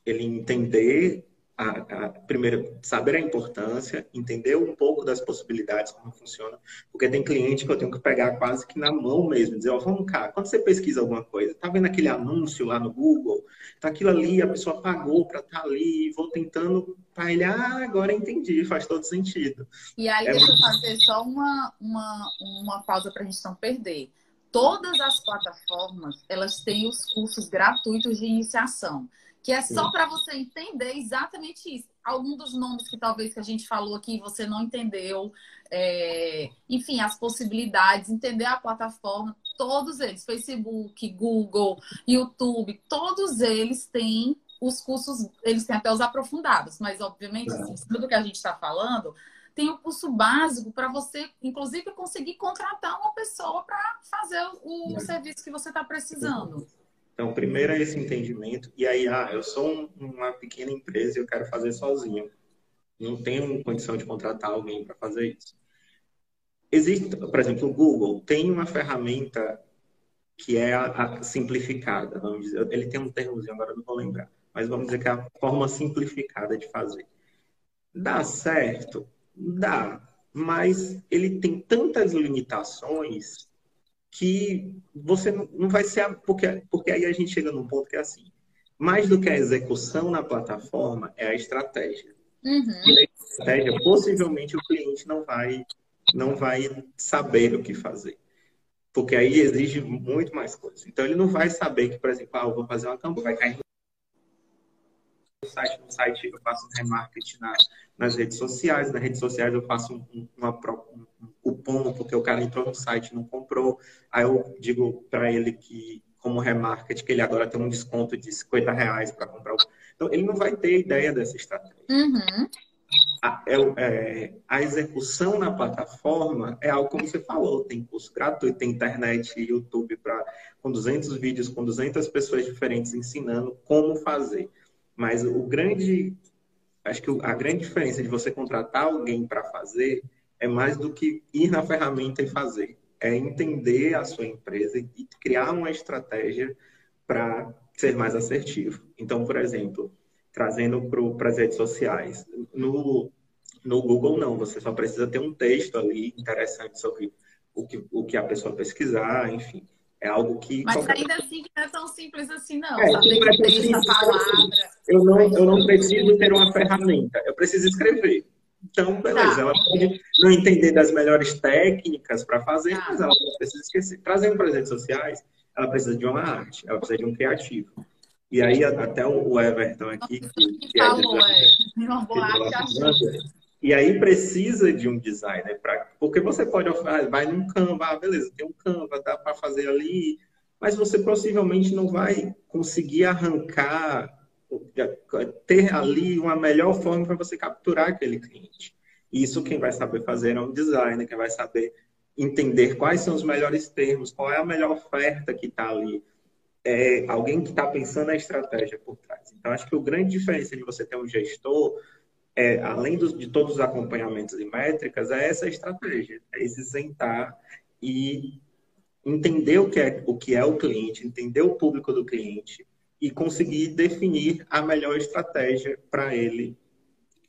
ele entender a, a, primeiro, saber a importância, entender um pouco das possibilidades, como funciona, porque tem cliente que eu tenho que pegar quase que na mão mesmo, dizer, ó, oh, vamos cá, quando você pesquisa alguma coisa, tá vendo aquele anúncio lá no Google? Tá aquilo ali, a pessoa pagou para estar tá ali, vou tentando para ele, ah, agora entendi, faz todo sentido. E aí, é deixa muito... eu fazer só uma, uma, uma pausa para a gente não perder. Todas as plataformas, elas têm os cursos gratuitos de iniciação que é só para você entender exatamente isso. Algum dos nomes que talvez que a gente falou aqui você não entendeu, é... enfim, as possibilidades, entender a plataforma, todos eles, Facebook, Google, YouTube, todos eles têm os cursos, eles têm até os aprofundados, mas obviamente, assim, tudo que a gente está falando, tem o curso básico para você, inclusive, conseguir contratar uma pessoa para fazer o, o serviço que você está precisando. Então, primeiro é esse entendimento. E aí, ah, eu sou um, uma pequena empresa e eu quero fazer sozinho. Não tenho condição de contratar alguém para fazer isso. Existe, por exemplo, o Google tem uma ferramenta que é a, a simplificada. Vamos dizer, ele tem um termozinho, agora não vou lembrar. Mas vamos dizer que é a forma simplificada de fazer. Dá certo? Dá. Mas ele tem tantas limitações que você não vai ser. Porque, porque aí a gente chega num ponto que é assim: mais do que a execução na plataforma é a estratégia. Uhum. E a estratégia, possivelmente, o cliente não vai, não vai saber o que fazer. Porque aí exige muito mais coisas. Então, ele não vai saber que, por exemplo, ah, eu vou fazer uma campanha, vai cair no site, no site eu faço um remarketing na, nas redes sociais, nas redes sociais eu faço um, uma, um, cupom porque o cara entrou no site e não comprou, aí eu digo para ele que como remarketing que ele agora tem um desconto de 50 reais para comprar. Então ele não vai ter ideia dessa estratégia. Uhum. A, é, é, a, execução na plataforma é algo como você falou, tem curso gratuito, tem internet, YouTube para com 200 vídeos, com 200 pessoas diferentes ensinando como fazer. Mas o grande acho que a grande diferença de você contratar alguém para fazer é mais do que ir na ferramenta e fazer. É entender a sua empresa e criar uma estratégia para ser mais assertivo. Então, por exemplo, trazendo para as redes sociais. No, no Google, não. Você só precisa ter um texto ali interessante sobre o que, o que a pessoa pesquisar, enfim. É algo que. Mas qualquer... ainda assim não é tão simples assim, não. É, não é simples assim. Eu não, eu não preciso ter uma ferramenta, eu preciso escrever. Então, beleza, tá. ela pode não entender das melhores técnicas para fazer, tá. mas ela precisa esquecer. Trazendo para as redes sociais, ela precisa de uma arte, ela precisa de um criativo. E aí, até o Everton aqui, que, que é, arte e aí precisa de um designer, pra, porque você pode ah, vai num Canva, ah, beleza, tem um Canva, dá para fazer ali, mas você possivelmente não vai conseguir arrancar, ter ali uma melhor forma para você capturar aquele cliente. Isso quem vai saber fazer é um designer, quem vai saber entender quais são os melhores termos, qual é a melhor oferta que está ali. É alguém que está pensando a estratégia por trás. Então, acho que o grande diferença de você ter um gestor é, além de todos os acompanhamentos e métricas, é essa estratégia, é esse sentar e entender o que é o, que é o cliente, entender o público do cliente e conseguir definir a melhor estratégia para ele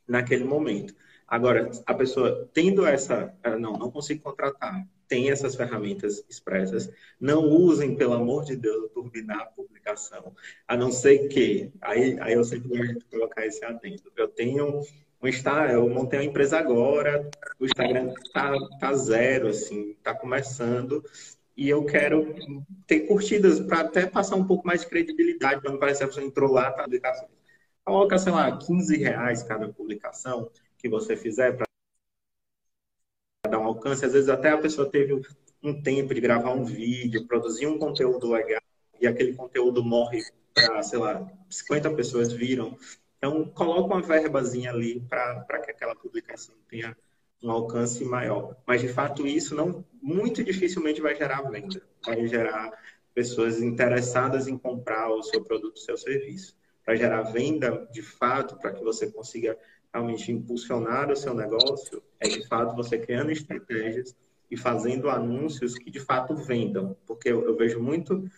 naquele momento. Agora, a pessoa tendo essa, ah, não, não consigo contratar, tem essas ferramentas expressas, não usem, pelo amor de Deus, turbinar a publicação, a não ser que, aí, aí eu sempre gosto de colocar esse adendo, eu tenho um Instagram, eu montei uma empresa agora, o Instagram tá, tá zero, assim, tá começando, e eu quero ter curtidas para até passar um pouco mais de credibilidade, para não parecer a pessoa entrou lá, tá. Coloca, sei lá, 15 reais cada publicação que você fizer para dar um alcance. Às vezes até a pessoa teve um tempo de gravar um vídeo, produzir um conteúdo legal, e aquele conteúdo morre para, sei lá, 50 pessoas viram. Então, coloca uma verbazinha ali para que aquela publicação tenha um alcance maior. Mas, de fato, isso não muito dificilmente vai gerar venda. Vai gerar pessoas interessadas em comprar o seu produto, o seu serviço. Para gerar venda, de fato, para que você consiga realmente impulsionar o seu negócio, é de fato você criando estratégias e fazendo anúncios que de fato vendam. Porque eu, eu vejo muito,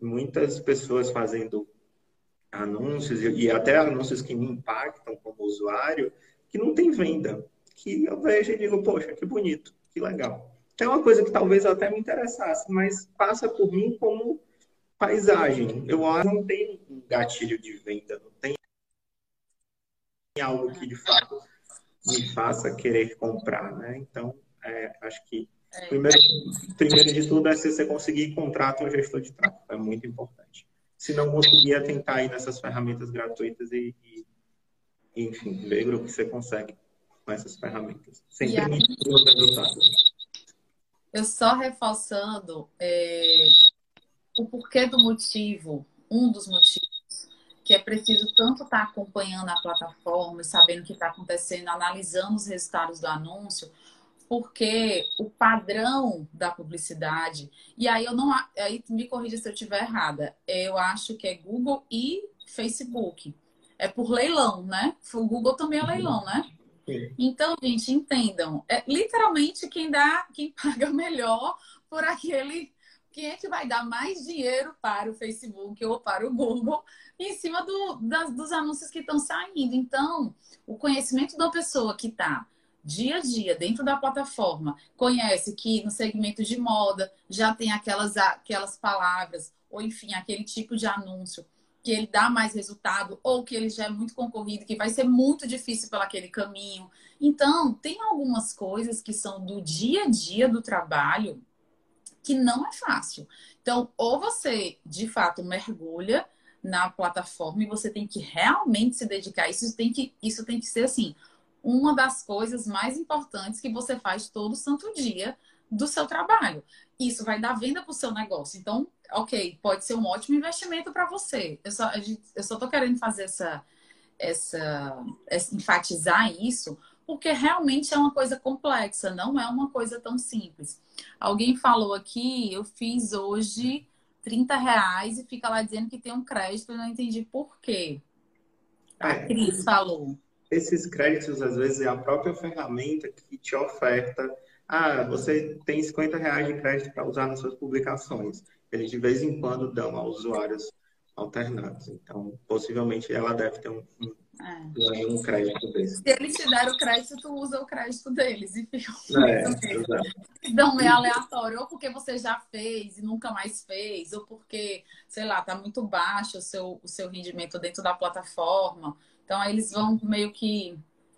muitas pessoas fazendo anúncios e até anúncios que me impactam como usuário, que não tem venda que eu vejo e digo, poxa, que bonito, que legal. É uma coisa que talvez até me interessasse, mas passa por mim como paisagem. Eu não tenho um gatilho de venda, não tem algo que de fato me faça querer comprar, né? Então, é, acho que é. primeiro, primeiro de tudo é se você conseguir encontrar seu gestor de tráfego, é muito importante. Se não conseguir, é tentar ir nessas ferramentas gratuitas e, e enfim, ver o que você consegue com essas ferramentas. Sempre aí, Eu só reforçando é, o porquê do motivo, um dos motivos, que é preciso tanto estar tá acompanhando a plataforma e sabendo o que está acontecendo, analisando os resultados do anúncio, porque o padrão da publicidade, e aí eu não aí me corrija se eu estiver errada, eu acho que é Google e Facebook. É por leilão, né? O Google também é leilão, né? Então, gente, entendam. É, literalmente, quem dá, quem paga melhor por aquele. Quem é que vai dar mais dinheiro para o Facebook ou para o Google em cima do, das, dos anúncios que estão saindo? Então, o conhecimento da pessoa que está dia a dia dentro da plataforma conhece que no segmento de moda já tem aquelas, aquelas palavras, ou enfim, aquele tipo de anúncio que ele dá mais resultado ou que ele já é muito concorrido, que vai ser muito difícil pelo aquele caminho. Então, tem algumas coisas que são do dia a dia do trabalho que não é fácil. Então, ou você de fato mergulha na plataforma e você tem que realmente se dedicar isso, tem que isso tem que ser assim, uma das coisas mais importantes que você faz todo santo dia do seu trabalho. Isso vai dar venda para o seu negócio. Então, ok, pode ser um ótimo investimento para você. Eu só, eu só tô querendo fazer essa, essa, essa, enfatizar isso, porque realmente é uma coisa complexa, não é uma coisa tão simples. Alguém falou aqui, eu fiz hoje 30 reais e fica lá dizendo que tem um crédito, eu não entendi por quê. A é, Cris falou. Esses créditos, às vezes, é a própria ferramenta que te oferta. Ah, você tem 50 reais de crédito para usar nas suas publicações eles de vez em quando dão a usuários alternados. Então, possivelmente ela deve ter um, um, é. um crédito desse. Se eles te deram o crédito, tu usa o crédito deles e fica é, Dão meio aleatório, ou porque você já fez e nunca mais fez, ou porque, sei lá, tá muito baixo o seu, o seu rendimento dentro da plataforma. Então, aí eles vão meio que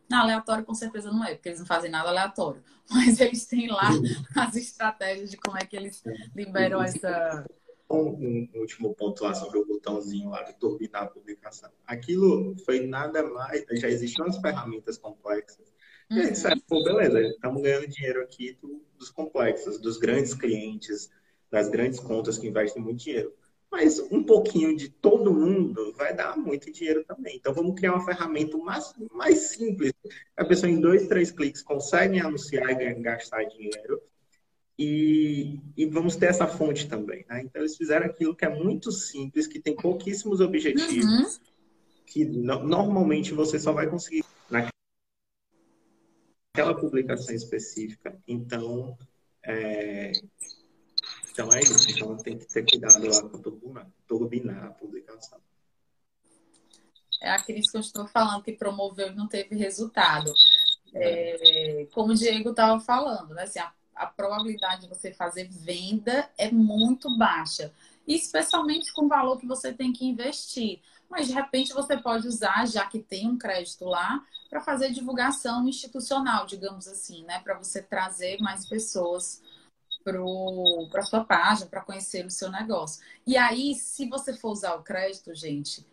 não, aleatório com certeza não é, porque eles não fazem nada aleatório. Mas eles têm lá as estratégias de como é que eles liberam essa. Um, um último ponto lá sobre o botãozinho lá de turbinar a publicação. Aquilo foi nada mais. Já existiam as ferramentas complexas. Uhum. E aí, uhum. pô, beleza, estamos ganhando dinheiro aqui dos complexos, dos grandes clientes, das grandes contas que investem muito dinheiro. Mas um pouquinho de todo mundo vai dar muito dinheiro também. Então vamos criar uma ferramenta mais, mais simples. A pessoa em dois, três cliques consegue anunciar e gastar dinheiro. E, e vamos ter essa fonte também. Né? Então eles fizeram aquilo que é muito simples, que tem pouquíssimos objetivos, uhum. que no, normalmente você só vai conseguir naquela publicação específica. Então, é, então é isso. Então tem que ter cuidado lá com turbinar, turbinar a publicação. É a crise que eu estou falando que promoveu e não teve resultado. É, como o Diego estava falando, né? Assim, a, a probabilidade de você fazer venda é muito baixa. Especialmente com o valor que você tem que investir. Mas de repente você pode usar, já que tem um crédito lá, para fazer divulgação institucional, digamos assim, né? Para você trazer mais pessoas para a sua página, para conhecer o seu negócio. E aí, se você for usar o crédito, gente,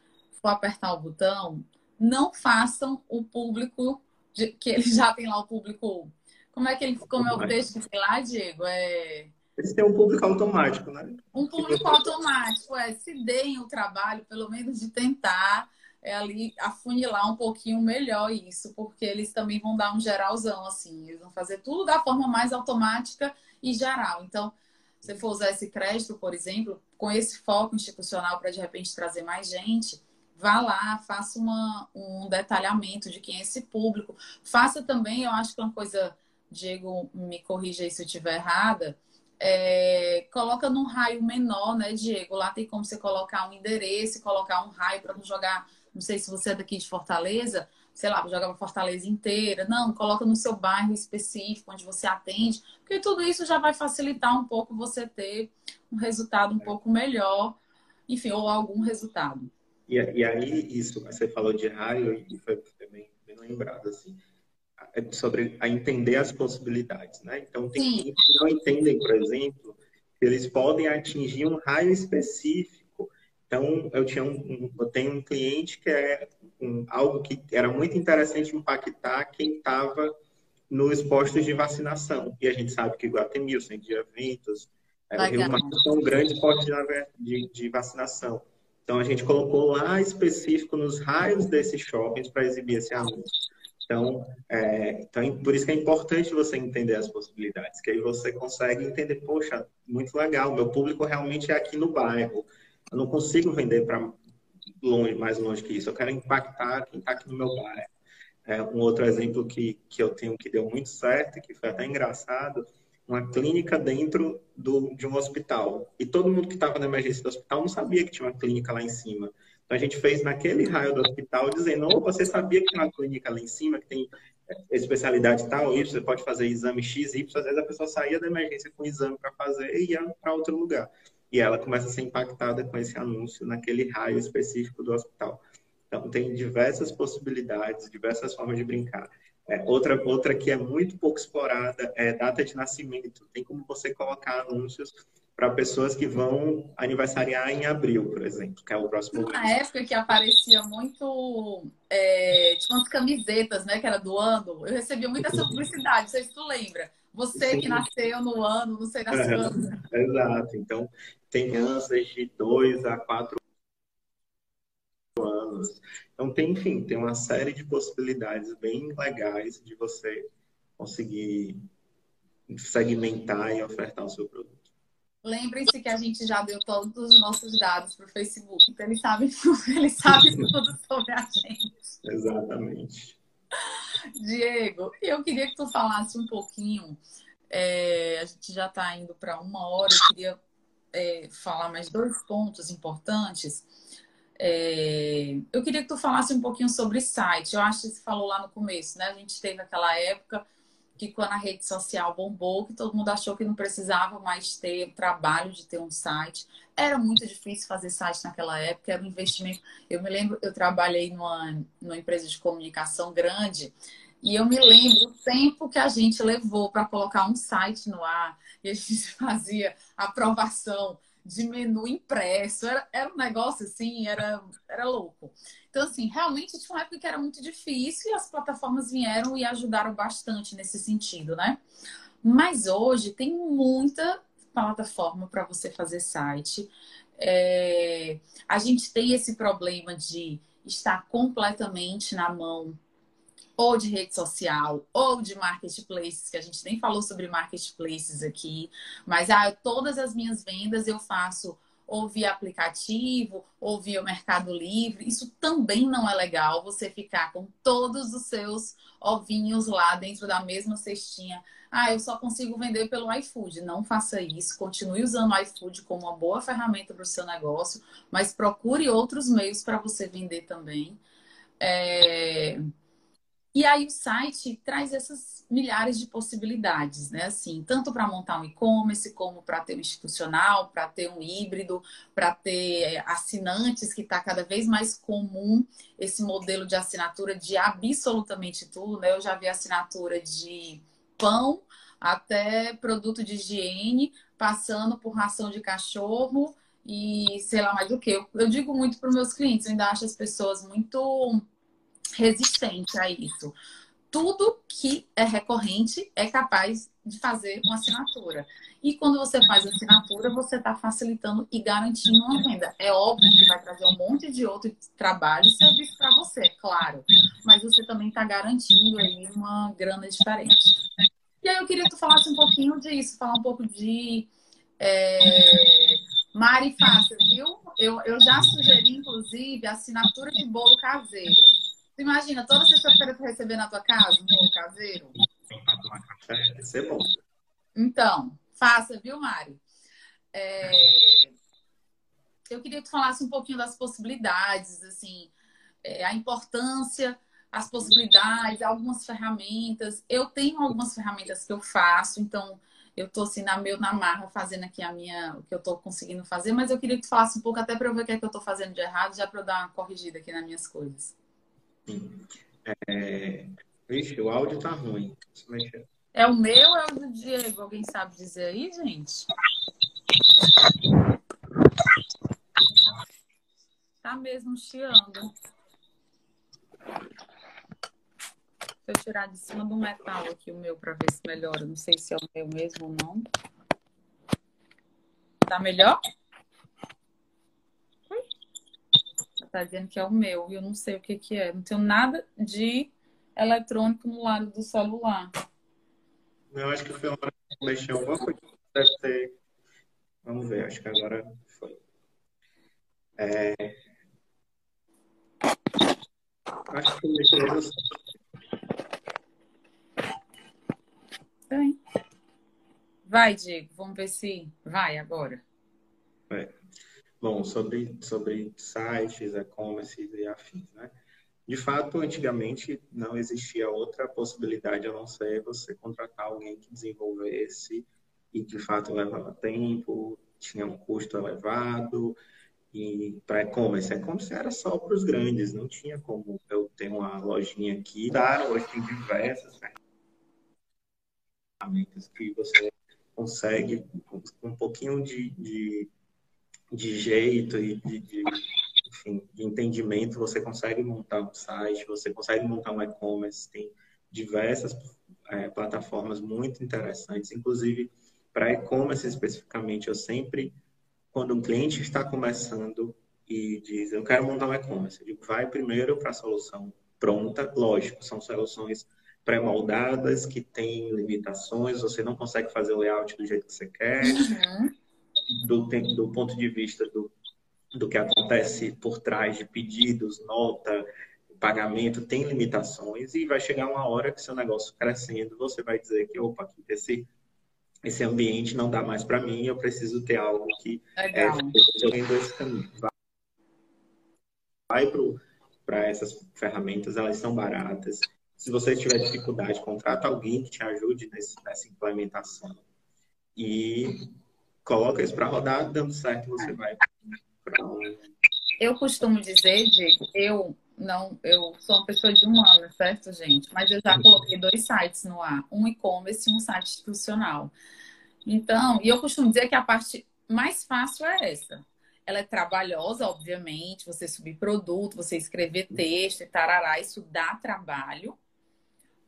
for apertar o botão, não façam o público de, que ele já tem lá o público. Como é que ele como é o texto que tem lá, Diego? É eles têm um público automático, né? Um público automático, é. Se deem o trabalho, pelo menos, de tentar é, ali afunilar um pouquinho melhor isso, porque eles também vão dar um geralzão, assim. Eles vão fazer tudo da forma mais automática e geral. Então, se for usar esse crédito, por exemplo, com esse foco institucional para de repente trazer mais gente, vá lá, faça uma, um detalhamento de quem é esse público. Faça também, eu acho que uma coisa, Diego, me corrija aí se eu estiver errada é, coloca num raio menor, né, Diego? Lá tem como você colocar um endereço, colocar um raio para não jogar. Não sei se você é daqui de Fortaleza, sei lá, jogar para Fortaleza inteira. Não, coloca no seu bairro específico, onde você atende, porque tudo isso já vai facilitar um pouco você ter um resultado um pouco melhor, enfim, ou algum resultado. E, e aí, isso, você falou de raio, e foi bem, bem lembrado, assim é sobre a entender as possibilidades, né? Então, tem clientes que não entendem, por exemplo, que eles podem atingir um raio específico. Então, eu, tinha um, eu tenho um cliente que é um, algo que era muito interessante impactar quem estava nos postos de vacinação. E a gente sabe que Guatemala, Centro de Eventos, é, Rio são grandes postos de, de, de vacinação. Então, a gente colocou lá específico nos raios desses shoppings para exibir esse anúncio. Então, é, então, por isso que é importante você entender as possibilidades, que aí você consegue entender, poxa, muito legal, meu público realmente é aqui no bairro. Eu não consigo vender para longe, mais longe que isso. Eu quero impactar quem está aqui no meu bairro. É, um outro exemplo que, que eu tenho que deu muito certo, que foi até engraçado, uma clínica dentro do, de um hospital. E todo mundo que estava na emergência do hospital não sabia que tinha uma clínica lá em cima. Então, a gente fez naquele raio do hospital dizendo, oh, você sabia que tem uma clínica lá em cima que tem é, especialidade tal, Y, você pode fazer exame X, Y. Às vezes a pessoa saía da emergência com exame para fazer e ia para outro lugar. E ela começa a ser impactada com esse anúncio naquele raio específico do hospital. Então, tem diversas possibilidades, diversas formas de brincar. É, outra, outra que é muito pouco explorada é data de nascimento. Tem como você colocar anúncios para pessoas que vão aniversariar em abril, por exemplo, que é o próximo Na mês. época que aparecia muito, é, tinha umas camisetas, né, que era do ano, eu recebia muita essa publicidade, não sei se tu lembra. Você Sim. que nasceu no ano, não sei, nasceu é, ano. Exato, então tem crianças de 2 a 4 anos. Então tem, enfim, tem uma série de possibilidades bem legais de você conseguir segmentar e ofertar o seu produto. Lembrem-se que a gente já deu todos os nossos dados para o Facebook, então eles sabem, eles sabem tudo sobre a gente. Exatamente. Diego, eu queria que tu falasse um pouquinho. É, a gente já está indo para uma hora, eu queria é, falar mais dois pontos importantes. É, eu queria que tu falasse um pouquinho sobre site. Eu acho que você falou lá no começo, né? A gente teve aquela época que quando a rede social bombou, que todo mundo achou que não precisava mais ter trabalho de ter um site. Era muito difícil fazer site naquela época, era um investimento. Eu me lembro, eu trabalhei numa, numa empresa de comunicação grande e eu me lembro o tempo que a gente levou para colocar um site no ar e a gente fazia aprovação de menu impresso. Era, era um negócio assim, era, era louco. Então, assim, realmente tinha uma época que era muito difícil e as plataformas vieram e ajudaram bastante nesse sentido, né? Mas hoje tem muita plataforma para você fazer site. É... A gente tem esse problema de estar completamente na mão ou de rede social, ou de marketplaces, que a gente nem falou sobre marketplaces aqui, mas ah, todas as minhas vendas eu faço ou via aplicativo, ou via o Mercado Livre. Isso também não é legal, você ficar com todos os seus ovinhos lá dentro da mesma cestinha. Ah, eu só consigo vender pelo iFood. Não faça isso. Continue usando o iFood como uma boa ferramenta para o seu negócio, mas procure outros meios para você vender também. É... E aí o site traz essas milhares de possibilidades, né? Assim, tanto para montar um e-commerce, como para ter um institucional, para ter um híbrido, para ter é, assinantes, que está cada vez mais comum esse modelo de assinatura de absolutamente tudo, né? Eu já vi assinatura de pão, até produto de higiene, passando por ração de cachorro e sei lá mais o que. Eu, eu digo muito para os meus clientes, eu ainda acho as pessoas muito resistentes a isso. Tudo que é recorrente é capaz de fazer uma assinatura. E quando você faz assinatura, você está facilitando e garantindo uma venda. É óbvio que vai trazer um monte de outro trabalho e serviço para você, claro. Mas você também está garantindo aí uma grana diferente. E aí eu queria que tu falasse um pouquinho disso, falar um pouco de é, Mari Fácil, viu? Eu, eu já sugeri, inclusive, assinatura de bolo caseiro. Imagina, toda sexta-feira tu receber na tua casa um bolo caseiro? bom. Então, faça, viu, Mari? É... Eu queria que tu falasse um pouquinho das possibilidades, assim, é, a importância, as possibilidades, algumas ferramentas. Eu tenho algumas ferramentas que eu faço, então eu tô assim na meu na marra fazendo aqui a minha o que eu tô conseguindo fazer, mas eu queria que tu falasse um pouco até para eu ver o que é que eu tô fazendo de errado, já para eu dar uma corrigida aqui nas minhas coisas. É... Vixe, o áudio tá ruim. É o meu ou é o do Diego? Alguém sabe dizer aí, gente? Tá mesmo chiando. Deixa eu tirar de cima do metal aqui o meu para ver se melhora. Não sei se é o meu mesmo ou não. Tá melhor? Tá dizendo que é o meu. E eu não sei o que que é. Não tenho nada de eletrônico no lado do celular. Eu acho que foi uma hora que mexeu alguma coisa. Deve ter. Vamos ver, acho que agora foi. É... Acho que mexeu Tem. Vai, Diego, vamos ver se vai agora. É. Bom, sobre, sobre sites, e-commerce e afins, né? De fato, antigamente não existia outra possibilidade a não ser você contratar alguém que desenvolvesse e de fato levava tempo, tinha um custo elevado e para e-commerce, e-commerce era só para os grandes, não tinha como eu ter uma lojinha aqui. Claro, hoje tem diversas ferramentas que você consegue com um pouquinho de, de, de jeito e de, de enfim, de entendimento, você consegue montar um site, você consegue montar um e-commerce, tem diversas é, plataformas muito interessantes, inclusive para e-commerce especificamente, eu sempre, quando um cliente está começando e diz, eu quero montar um e-commerce, eu digo, vai primeiro para a solução pronta, lógico, são soluções pré-moldadas, que têm limitações, você não consegue fazer o layout do jeito que você quer, uhum. Do, do ponto de vista do do que acontece por trás de pedidos, nota, pagamento, tem limitações e vai chegar uma hora que seu negócio crescendo, você vai dizer que, opa, esse, esse ambiente não dá mais para mim, eu preciso ter algo que é, eu esse caminho. Vai para essas ferramentas, elas são baratas. Se você tiver dificuldade, contrata alguém que te ajude nesse, nessa implementação. E coloca isso para rodar, dando certo, você vai eu costumo dizer, Diego, eu não, eu sou uma pessoa de humana, certo, gente? Mas eu já coloquei dois sites no ar, um e-commerce e um site institucional. Então, e eu costumo dizer que a parte mais fácil é essa. Ela é trabalhosa, obviamente, você subir produto, você escrever texto e tarará, isso dá trabalho,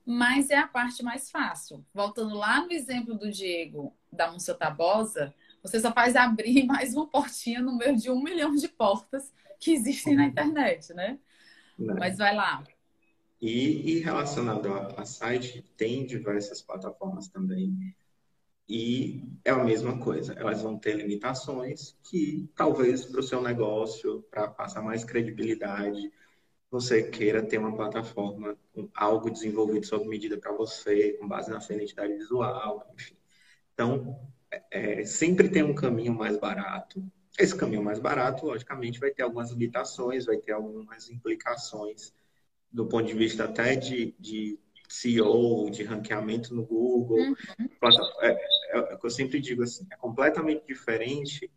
mas é a parte mais fácil. Voltando lá no exemplo do Diego da Monsenhor Tabosa, você só faz abrir mais uma portinha no meio de um milhão de portas que existem na internet, né? Não. Mas vai lá. E, e relacionado a, a, site, tem diversas plataformas também. E é a mesma coisa. Elas vão ter limitações que talvez para o seu negócio, para passar mais credibilidade, você queira ter uma plataforma, algo desenvolvido sob medida para você, com base na sua identidade visual, enfim. Então, é, sempre tem um caminho mais barato. Esse caminho mais barato, logicamente, vai ter algumas limitações, vai ter algumas implicações do ponto de vista até de, de SEO, de ranqueamento no Google. Uhum. É, é, é, eu sempre digo assim, é completamente diferente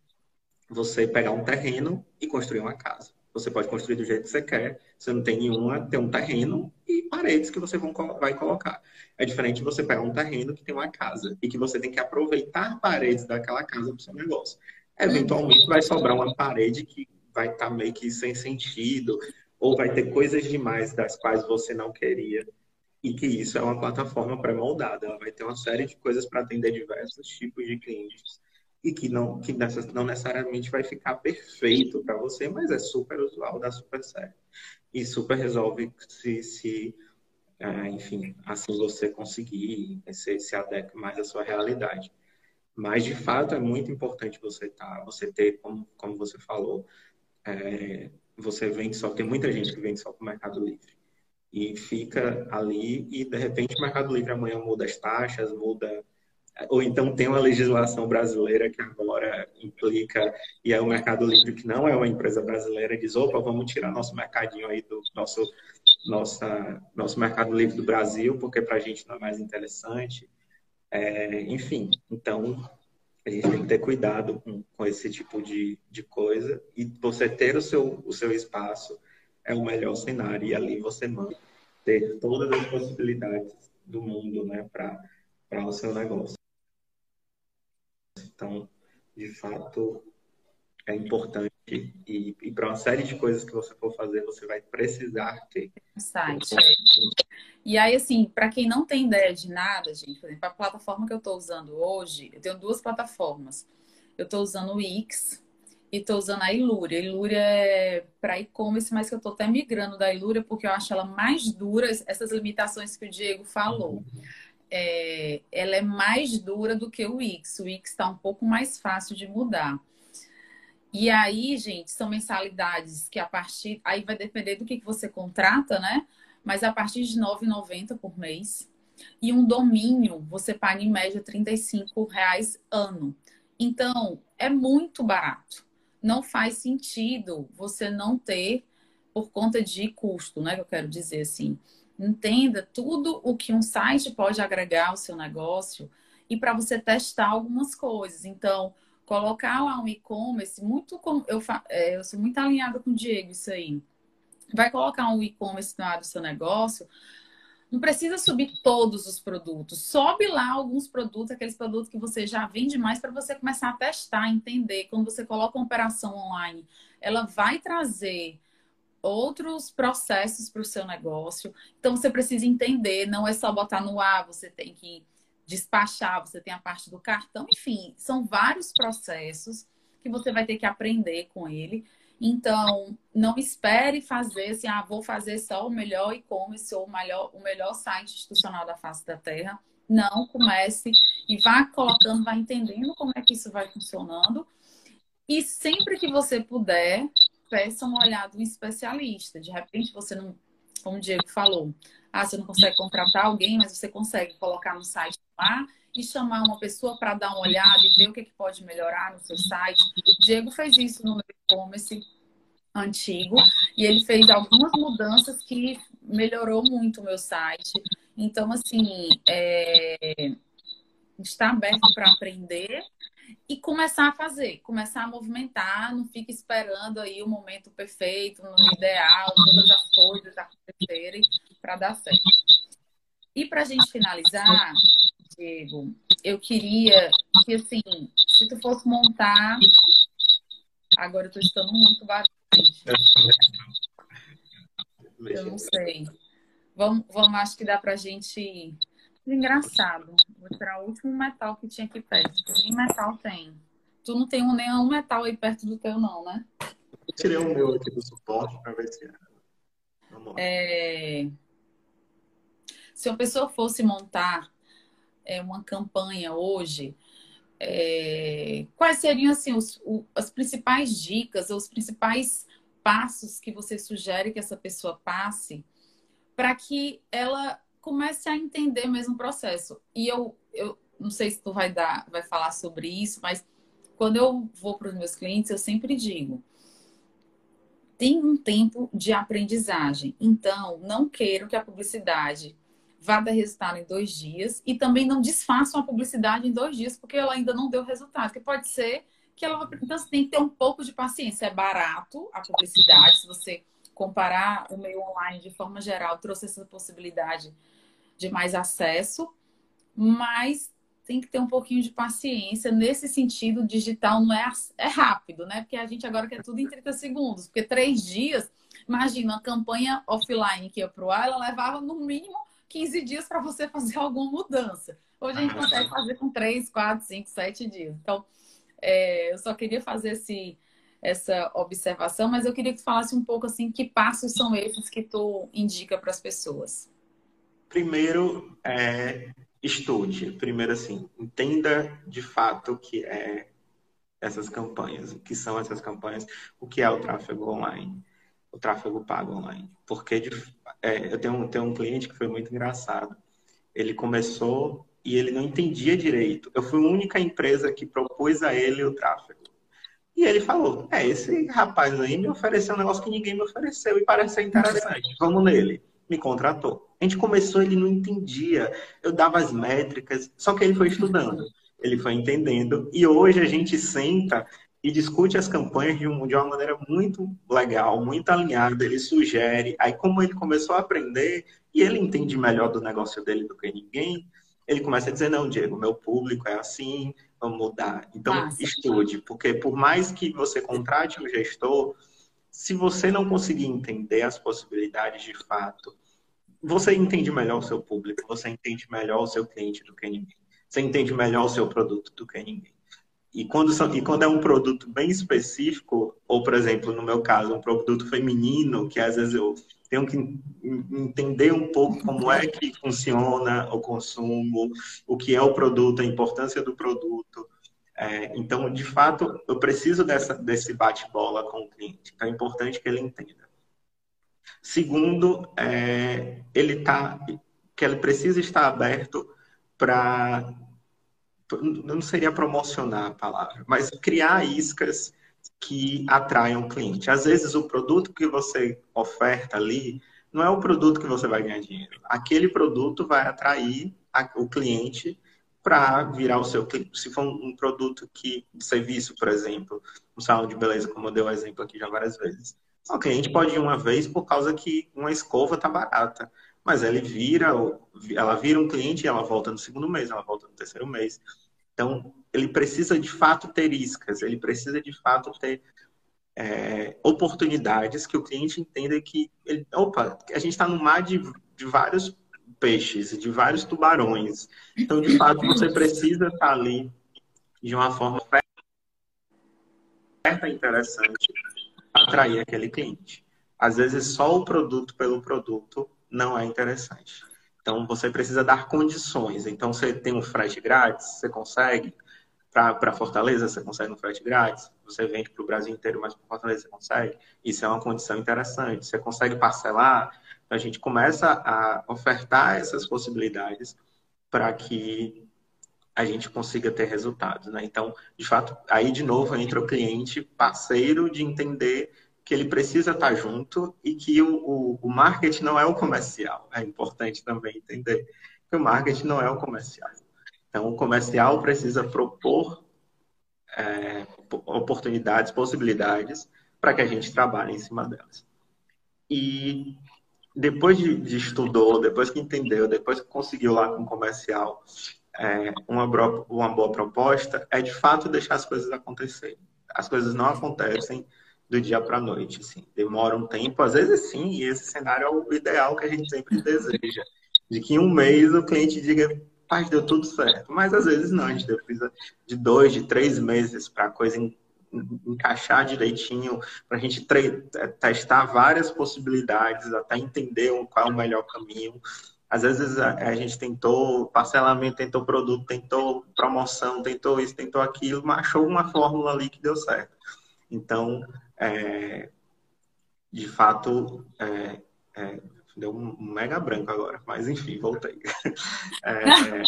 você pegar um terreno e construir uma casa. Você pode construir do jeito que você quer. Você não tem nenhuma, tem um terreno e paredes que você vão, vai colocar. É diferente de você pegar um terreno que tem uma casa e que você tem que aproveitar paredes daquela casa para o seu negócio. Eventualmente vai sobrar uma parede que vai estar tá meio que sem sentido, ou vai ter coisas demais das quais você não queria. E que isso é uma plataforma pré-moldada. Ela vai ter uma série de coisas para atender diversos tipos de clientes e que não, que não necessariamente vai ficar perfeito para você, mas é super usual, dá super certo. E super resolve se, se é, enfim, assim você conseguir, se, se adequa mais à sua realidade. Mas, de fato, é muito importante você, tá, você ter, como, como você falou, é, você vende só, tem muita gente que vende só para o Mercado Livre. E fica ali e, de repente, o Mercado Livre amanhã muda as taxas, muda ou então tem uma legislação brasileira que agora implica, e é o Mercado Livre, que não é uma empresa brasileira, diz, opa, vamos tirar nosso mercadinho aí do nosso, nossa, nosso Mercado Livre do Brasil, porque para a gente não é mais interessante. É, enfim, então a gente tem que ter cuidado com, com esse tipo de, de coisa, e você ter o seu, o seu espaço é o melhor cenário, e ali você manda ter todas as possibilidades do mundo né, para o seu negócio. Então, de fato, é importante e, e para uma série de coisas que você for fazer, você vai precisar ter. Site. E aí, assim, para quem não tem ideia de nada, gente, por exemplo, a plataforma que eu estou usando hoje, eu tenho duas plataformas. Eu estou usando o Wix e estou usando a Ilúria. A Ilúria é para e-commerce, mas que eu estou até migrando da Ilúria porque eu acho ela mais dura, essas limitações que o Diego falou. Uhum é, ela é mais dura do que o Wix. O Wix está um pouco mais fácil de mudar. E aí, gente, são mensalidades que a partir. Aí vai depender do que, que você contrata, né? Mas a partir de R$ 9,90 por mês. E um domínio, você paga em média R$ reais ano. Então, é muito barato. Não faz sentido você não ter por conta de custo, né? Que eu quero dizer assim entenda tudo o que um site pode agregar ao seu negócio e para você testar algumas coisas. Então, colocar lá um e-commerce, muito como eu, é, eu sou muito alinhada com o Diego, isso aí. Vai colocar um e-commerce área do seu negócio, não precisa subir todos os produtos. Sobe lá alguns produtos, aqueles produtos que você já vende mais para você começar a testar, entender. Quando você coloca uma operação online, ela vai trazer outros processos para o seu negócio. Então você precisa entender, não é só botar no ar, você tem que despachar, você tem a parte do cartão, enfim, são vários processos que você vai ter que aprender com ele. Então, não espere fazer assim, ah, vou fazer só o melhor e-commerce ou o melhor, o melhor site institucional da face da Terra. Não, comece e vá colocando, vá entendendo como é que isso vai funcionando. E sempre que você puder, peça uma olhada um especialista. De repente você não, como o Diego falou, ah, você não consegue contratar alguém, mas você consegue colocar no site lá e chamar uma pessoa para dar uma olhada e ver o que, que pode melhorar no seu site. O Diego fez isso no e-commerce antigo e ele fez algumas mudanças que melhorou muito o meu site. Então, assim, é... está aberto para aprender e começar a fazer, começar a movimentar, não fique esperando aí o momento perfeito, no ideal, todas as coisas acontecerem para dar certo. E para a gente finalizar, Diego, eu queria que assim, se tu fosse montar, agora eu estou estando muito barulho. Eu não sei. Vamos, vamos, acho que dá para a gente Engraçado. Vou tirar o último metal que tinha aqui perto. Nem metal tem. Tu não tem um, nenhum metal aí perto do teu, não, né? Eu tirei o meu aqui do suporte para ver se é. Se uma pessoa fosse montar é, uma campanha hoje, é... quais seriam assim, os, o, as principais dicas, os principais passos que você sugere que essa pessoa passe para que ela comece a entender mesmo o processo. E eu, eu não sei se tu vai dar, vai falar sobre isso, mas quando eu vou para os meus clientes, eu sempre digo: tem um tempo de aprendizagem. Então, não quero que a publicidade vá dar resultado em dois dias e também não desfaçam a publicidade em dois dias, porque ela ainda não deu resultado. Porque pode ser que ela Então, você tem que ter um pouco de paciência. É barato a publicidade, se você comparar o meio online de forma geral, trouxe essa possibilidade de mais acesso, mas tem que ter um pouquinho de paciência. Nesse sentido, digital não é, é rápido, né? Porque a gente agora quer tudo em 30 segundos. Porque três dias, imagina, a campanha offline que ia para o ar, ela levava no mínimo 15 dias para você fazer alguma mudança. Hoje a gente consegue fazer com 3, 4, 5, 7 dias. Então, é, eu só queria fazer esse, essa observação, mas eu queria que tu falasse um pouco assim, que passos são esses que tu indica para as pessoas? Primeiro, é, estude. Primeiro, assim, entenda de fato o que é essas campanhas, o que são essas campanhas, o que é o tráfego online, o tráfego pago online. Porque de, é, eu tenho, tenho um cliente que foi muito engraçado. Ele começou e ele não entendia direito. Eu fui a única empresa que propôs a ele o tráfego. E ele falou: É, esse rapaz aí me ofereceu um negócio que ninguém me ofereceu e parece ser interessante. Vamos nele. Me contratou. A gente começou, ele não entendia. Eu dava as métricas, só que ele foi estudando, ele foi entendendo. E hoje a gente senta e discute as campanhas de, um, de uma maneira muito legal, muito alinhada. Ele sugere. Aí, como ele começou a aprender e ele entende melhor do negócio dele do que ninguém, ele começa a dizer: Não, Diego, meu público é assim, vamos mudar. Então, Nossa. estude, porque por mais que você contrate um gestor, se você não conseguir entender as possibilidades de fato você entende melhor o seu público, você entende melhor o seu cliente do que ninguém. Você entende melhor o seu produto do que ninguém. E quando, são, e quando é um produto bem específico, ou, por exemplo, no meu caso, um produto feminino, que às vezes eu tenho que entender um pouco como é que funciona o consumo, o que é o produto, a importância do produto. É, então, de fato, eu preciso dessa, desse bate-bola com o cliente. Então, é importante que ele entenda. Segundo, é, ele tá, que ele precisa estar aberto para, não seria promocionar a palavra, mas criar iscas que atraiam o cliente. Às vezes o produto que você oferta ali não é o produto que você vai ganhar dinheiro. Aquele produto vai atrair a, o cliente para virar o seu cliente. Se for um, produto que serviço, por exemplo, um salão de beleza, como eu dei o exemplo aqui já várias vezes o cliente pode ir uma vez por causa que uma escova está barata, mas ele vira, ela vira um cliente e ela volta no segundo mês, ela volta no terceiro mês. Então, ele precisa de fato ter iscas, ele precisa de fato ter é, oportunidades que o cliente entenda que, ele, opa, a gente está no mar de, de vários peixes, de vários tubarões. Então, de fato, você precisa estar tá ali de uma forma interessante atrair aquele cliente. Às vezes, só o produto pelo produto não é interessante. Então, você precisa dar condições. Então, você tem um frete grátis, você consegue. Para Fortaleza, você consegue um frete grátis. Você vende para o Brasil inteiro, mas para Fortaleza você consegue. Isso é uma condição interessante. Você consegue parcelar. A gente começa a ofertar essas possibilidades para que a gente consiga ter resultados. Né? Então, de fato, aí de novo entra o cliente parceiro de entender que ele precisa estar junto e que o, o, o marketing não é o comercial. É importante também entender que o marketing não é o comercial. Então, o comercial precisa propor é, oportunidades, possibilidades para que a gente trabalhe em cima delas. E depois de, de, estudou, depois que entendeu, depois que conseguiu lá com o comercial é, uma, uma boa proposta é de fato deixar as coisas acontecerem. As coisas não acontecem do dia para a noite, assim, demora um tempo, às vezes sim, e esse cenário é o ideal que a gente sempre deseja, de que em um mês o cliente diga, paz, deu tudo certo, mas às vezes não, a gente precisa de dois, de três meses para a coisa encaixar direitinho, para a gente testar várias possibilidades, até entender qual é o melhor caminho. Às vezes a, a, gente tentou parcelamento, tentou produto, tentou promoção, tentou isso, tentou aquilo, mas achou uma fórmula ali que deu certo. Então, é, de fato, é, é, deu um mega branco agora, mas enfim, voltei. É,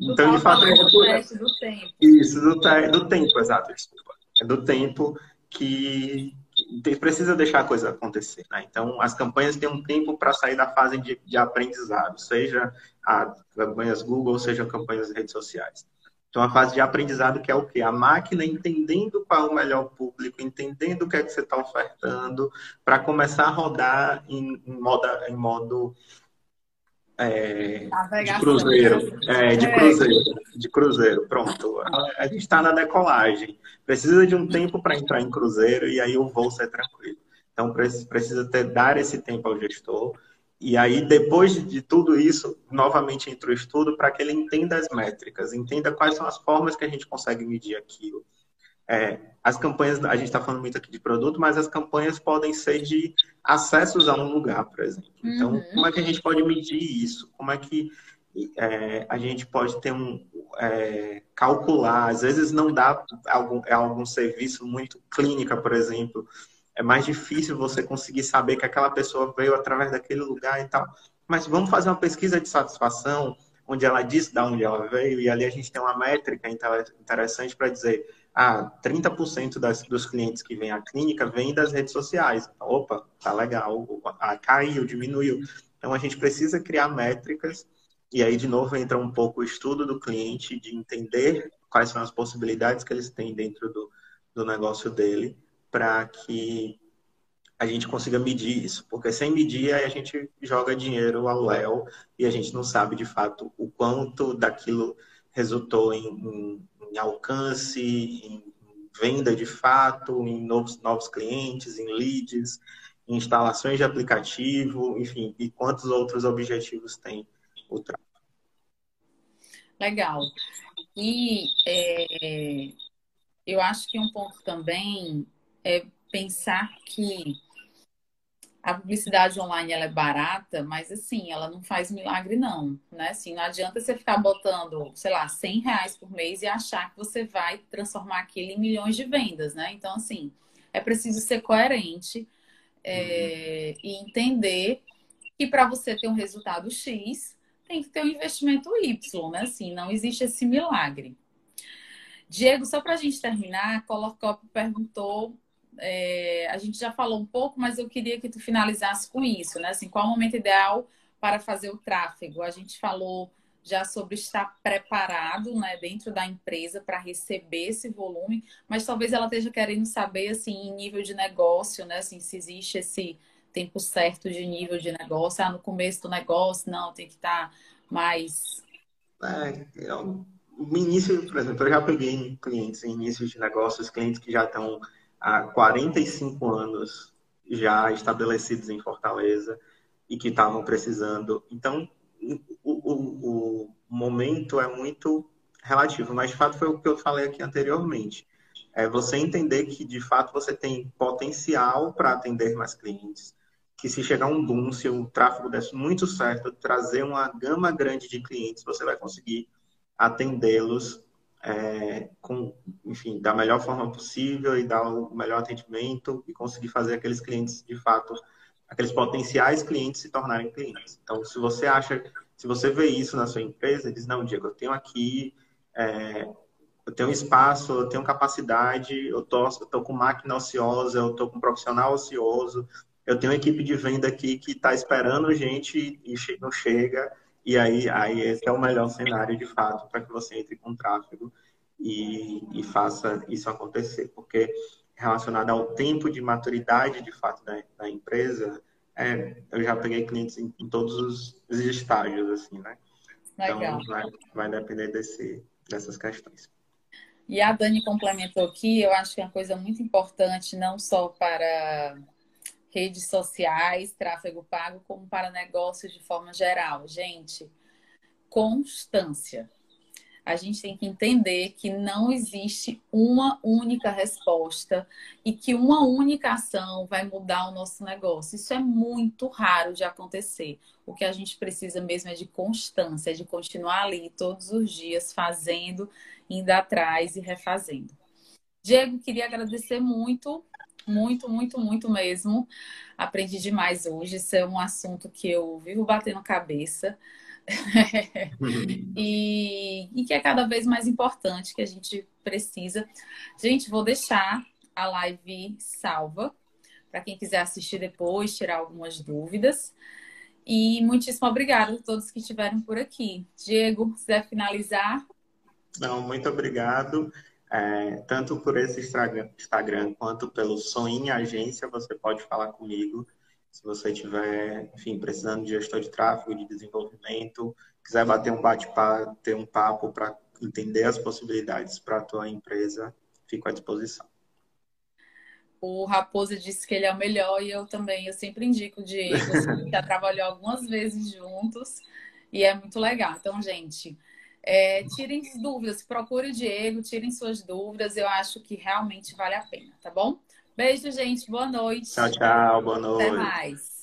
então, de fato, é do tempo. Isso, do, do tempo, exato, desculpa. É do tempo que precisa deixar a coisa acontecer. Né? Então, as campanhas têm um tempo para sair da fase de, de aprendizado, seja campanhas Google, seja campanhas redes sociais. Então, a fase de aprendizado que é o quê? A máquina entendendo qual é o melhor público, entendendo o que é que você está ofertando, para começar a rodar em, em modo, em modo é, de cruzeiro. É, de é. cruzeiro. De cruzeiro, pronto. A, a gente está na decolagem. Precisa de um tempo para entrar em cruzeiro e aí o voo sai tranquilo. Então, precisa ter, dar esse tempo ao gestor e aí, depois de tudo isso, novamente entra o estudo para que ele entenda as métricas, entenda quais são as formas que a gente consegue medir aquilo. É, as campanhas, a gente está falando muito aqui de produto, mas as campanhas podem ser de acessos a um lugar, por exemplo. Então, uhum. como é que a gente pode medir isso? Como é que é, a gente pode ter um é, calcular? Às vezes não dá algum, é algum serviço muito clínica, por exemplo, é mais difícil você conseguir saber que aquela pessoa veio através daquele lugar e tal. Mas vamos fazer uma pesquisa de satisfação, onde ela diz de onde ela veio, e ali a gente tem uma métrica interessante para dizer, ah, 30% das, dos clientes que vêm à clínica vêm das redes sociais. Opa, tá legal, caiu, diminuiu. Então, a gente precisa criar métricas, e aí, de novo, entra um pouco o estudo do cliente, de entender quais são as possibilidades que eles têm dentro do, do negócio dele, para que a gente consiga medir isso, porque sem medir aí a gente joga dinheiro ao léu e a gente não sabe de fato o quanto daquilo resultou em, em, em alcance, em venda de fato, em novos, novos clientes, em leads, em instalações de aplicativo, enfim, e quantos outros objetivos tem o tráfego. Legal. E é, eu acho que um ponto também é pensar que a publicidade online ela é barata, mas assim, ela não faz milagre não, né? Assim, não adianta você ficar botando, sei lá, 100 reais por mês e achar que você vai transformar aquilo em milhões de vendas, né? Então, assim, é preciso ser coerente é, uhum. e entender que para você ter um resultado X, tem que ter um investimento Y, né? Assim, não existe esse milagre. Diego, só para a gente terminar, Colorcop perguntou é, a gente já falou um pouco, mas eu queria que tu finalizasse com isso, né? Assim, qual o momento ideal para fazer o tráfego? A gente falou já sobre estar preparado, né, dentro da empresa para receber esse volume, mas talvez ela esteja querendo saber, assim, em nível de negócio, né, assim, se existe esse tempo certo de nível de negócio, ah, no começo do negócio, não, tem que estar mais... É, eu, no início, por exemplo, eu já peguei clientes em início de negócios, clientes que já estão há 45 anos já estabelecidos em Fortaleza e que estavam precisando. Então, o, o, o, momento é muito relativo, mas de fato foi o que eu falei aqui anteriormente. É você entender que de fato você tem potencial para atender mais clientes, que se chegar um boom, se o tráfego desse muito certo, trazer uma gama grande de clientes, você vai conseguir atendê-los é, com, enfim, da melhor forma possível e dar o melhor atendimento e conseguir fazer aqueles clientes, de fato, aqueles potenciais clientes se tornarem clientes. Então, se você acha, se você vê isso na sua empresa, diz, não, Diego, eu tenho aqui, é, eu tenho espaço, eu tenho capacidade, eu tô, eu tô com máquina ociosa, eu tô com profissional ocioso, eu tenho equipe de venda aqui que está esperando gente e não chega, e aí, aí esse é o melhor cenário, de fato, para que você entre com tráfego e, e faça isso acontecer. Porque relacionado ao tempo de maturidade, de fato, da, da empresa, é, eu já peguei clientes em, em todos os, os, estágios, assim, né? Legal. Então, vai, vai depender desse, dessas questões. E a Dani complementou aqui, eu acho que é uma coisa muito importante, não só para redes sociais, tráfego pago, como para negócios de forma geral. Gente, constância. A gente tem que entender que não existe uma única resposta e que uma única ação vai mudar o nosso negócio. Isso é muito raro de acontecer. O que a gente precisa mesmo é de constância, de continuar ali todos os dias fazendo, indo atrás e refazendo. Diego, queria agradecer muito muito, muito, muito mesmo. Aprendi demais hoje. Isso é um assunto que eu vivo batendo cabeça. e, e que é cada vez mais importante, que a gente precisa. Gente, vou deixar a live salva para quem quiser assistir depois, tirar algumas dúvidas. E muitíssimo obrigada a todos que estiveram por aqui. Diego, se quiser finalizar. Não, muito obrigado. É, tanto por esse Instagram quanto pelo Soinha Agência, você pode falar comigo. Se você tiver, enfim, precisando de gestor de tráfego, de desenvolvimento, quiser bater um bate-papo, ter um papo para entender as possibilidades para a tua empresa, fico à disposição. O Raposo disse que ele é o melhor e eu também. Eu sempre indico o Diego. já trabalhou algumas vezes juntos e é muito legal. Então, gente, é, tirem dúvidas, procure o Diego, tirem suas dúvidas. Eu acho que realmente vale a pena, tá bom? Beijo, gente. Boa noite. Tchau, tchau. Boa noite. Até mais.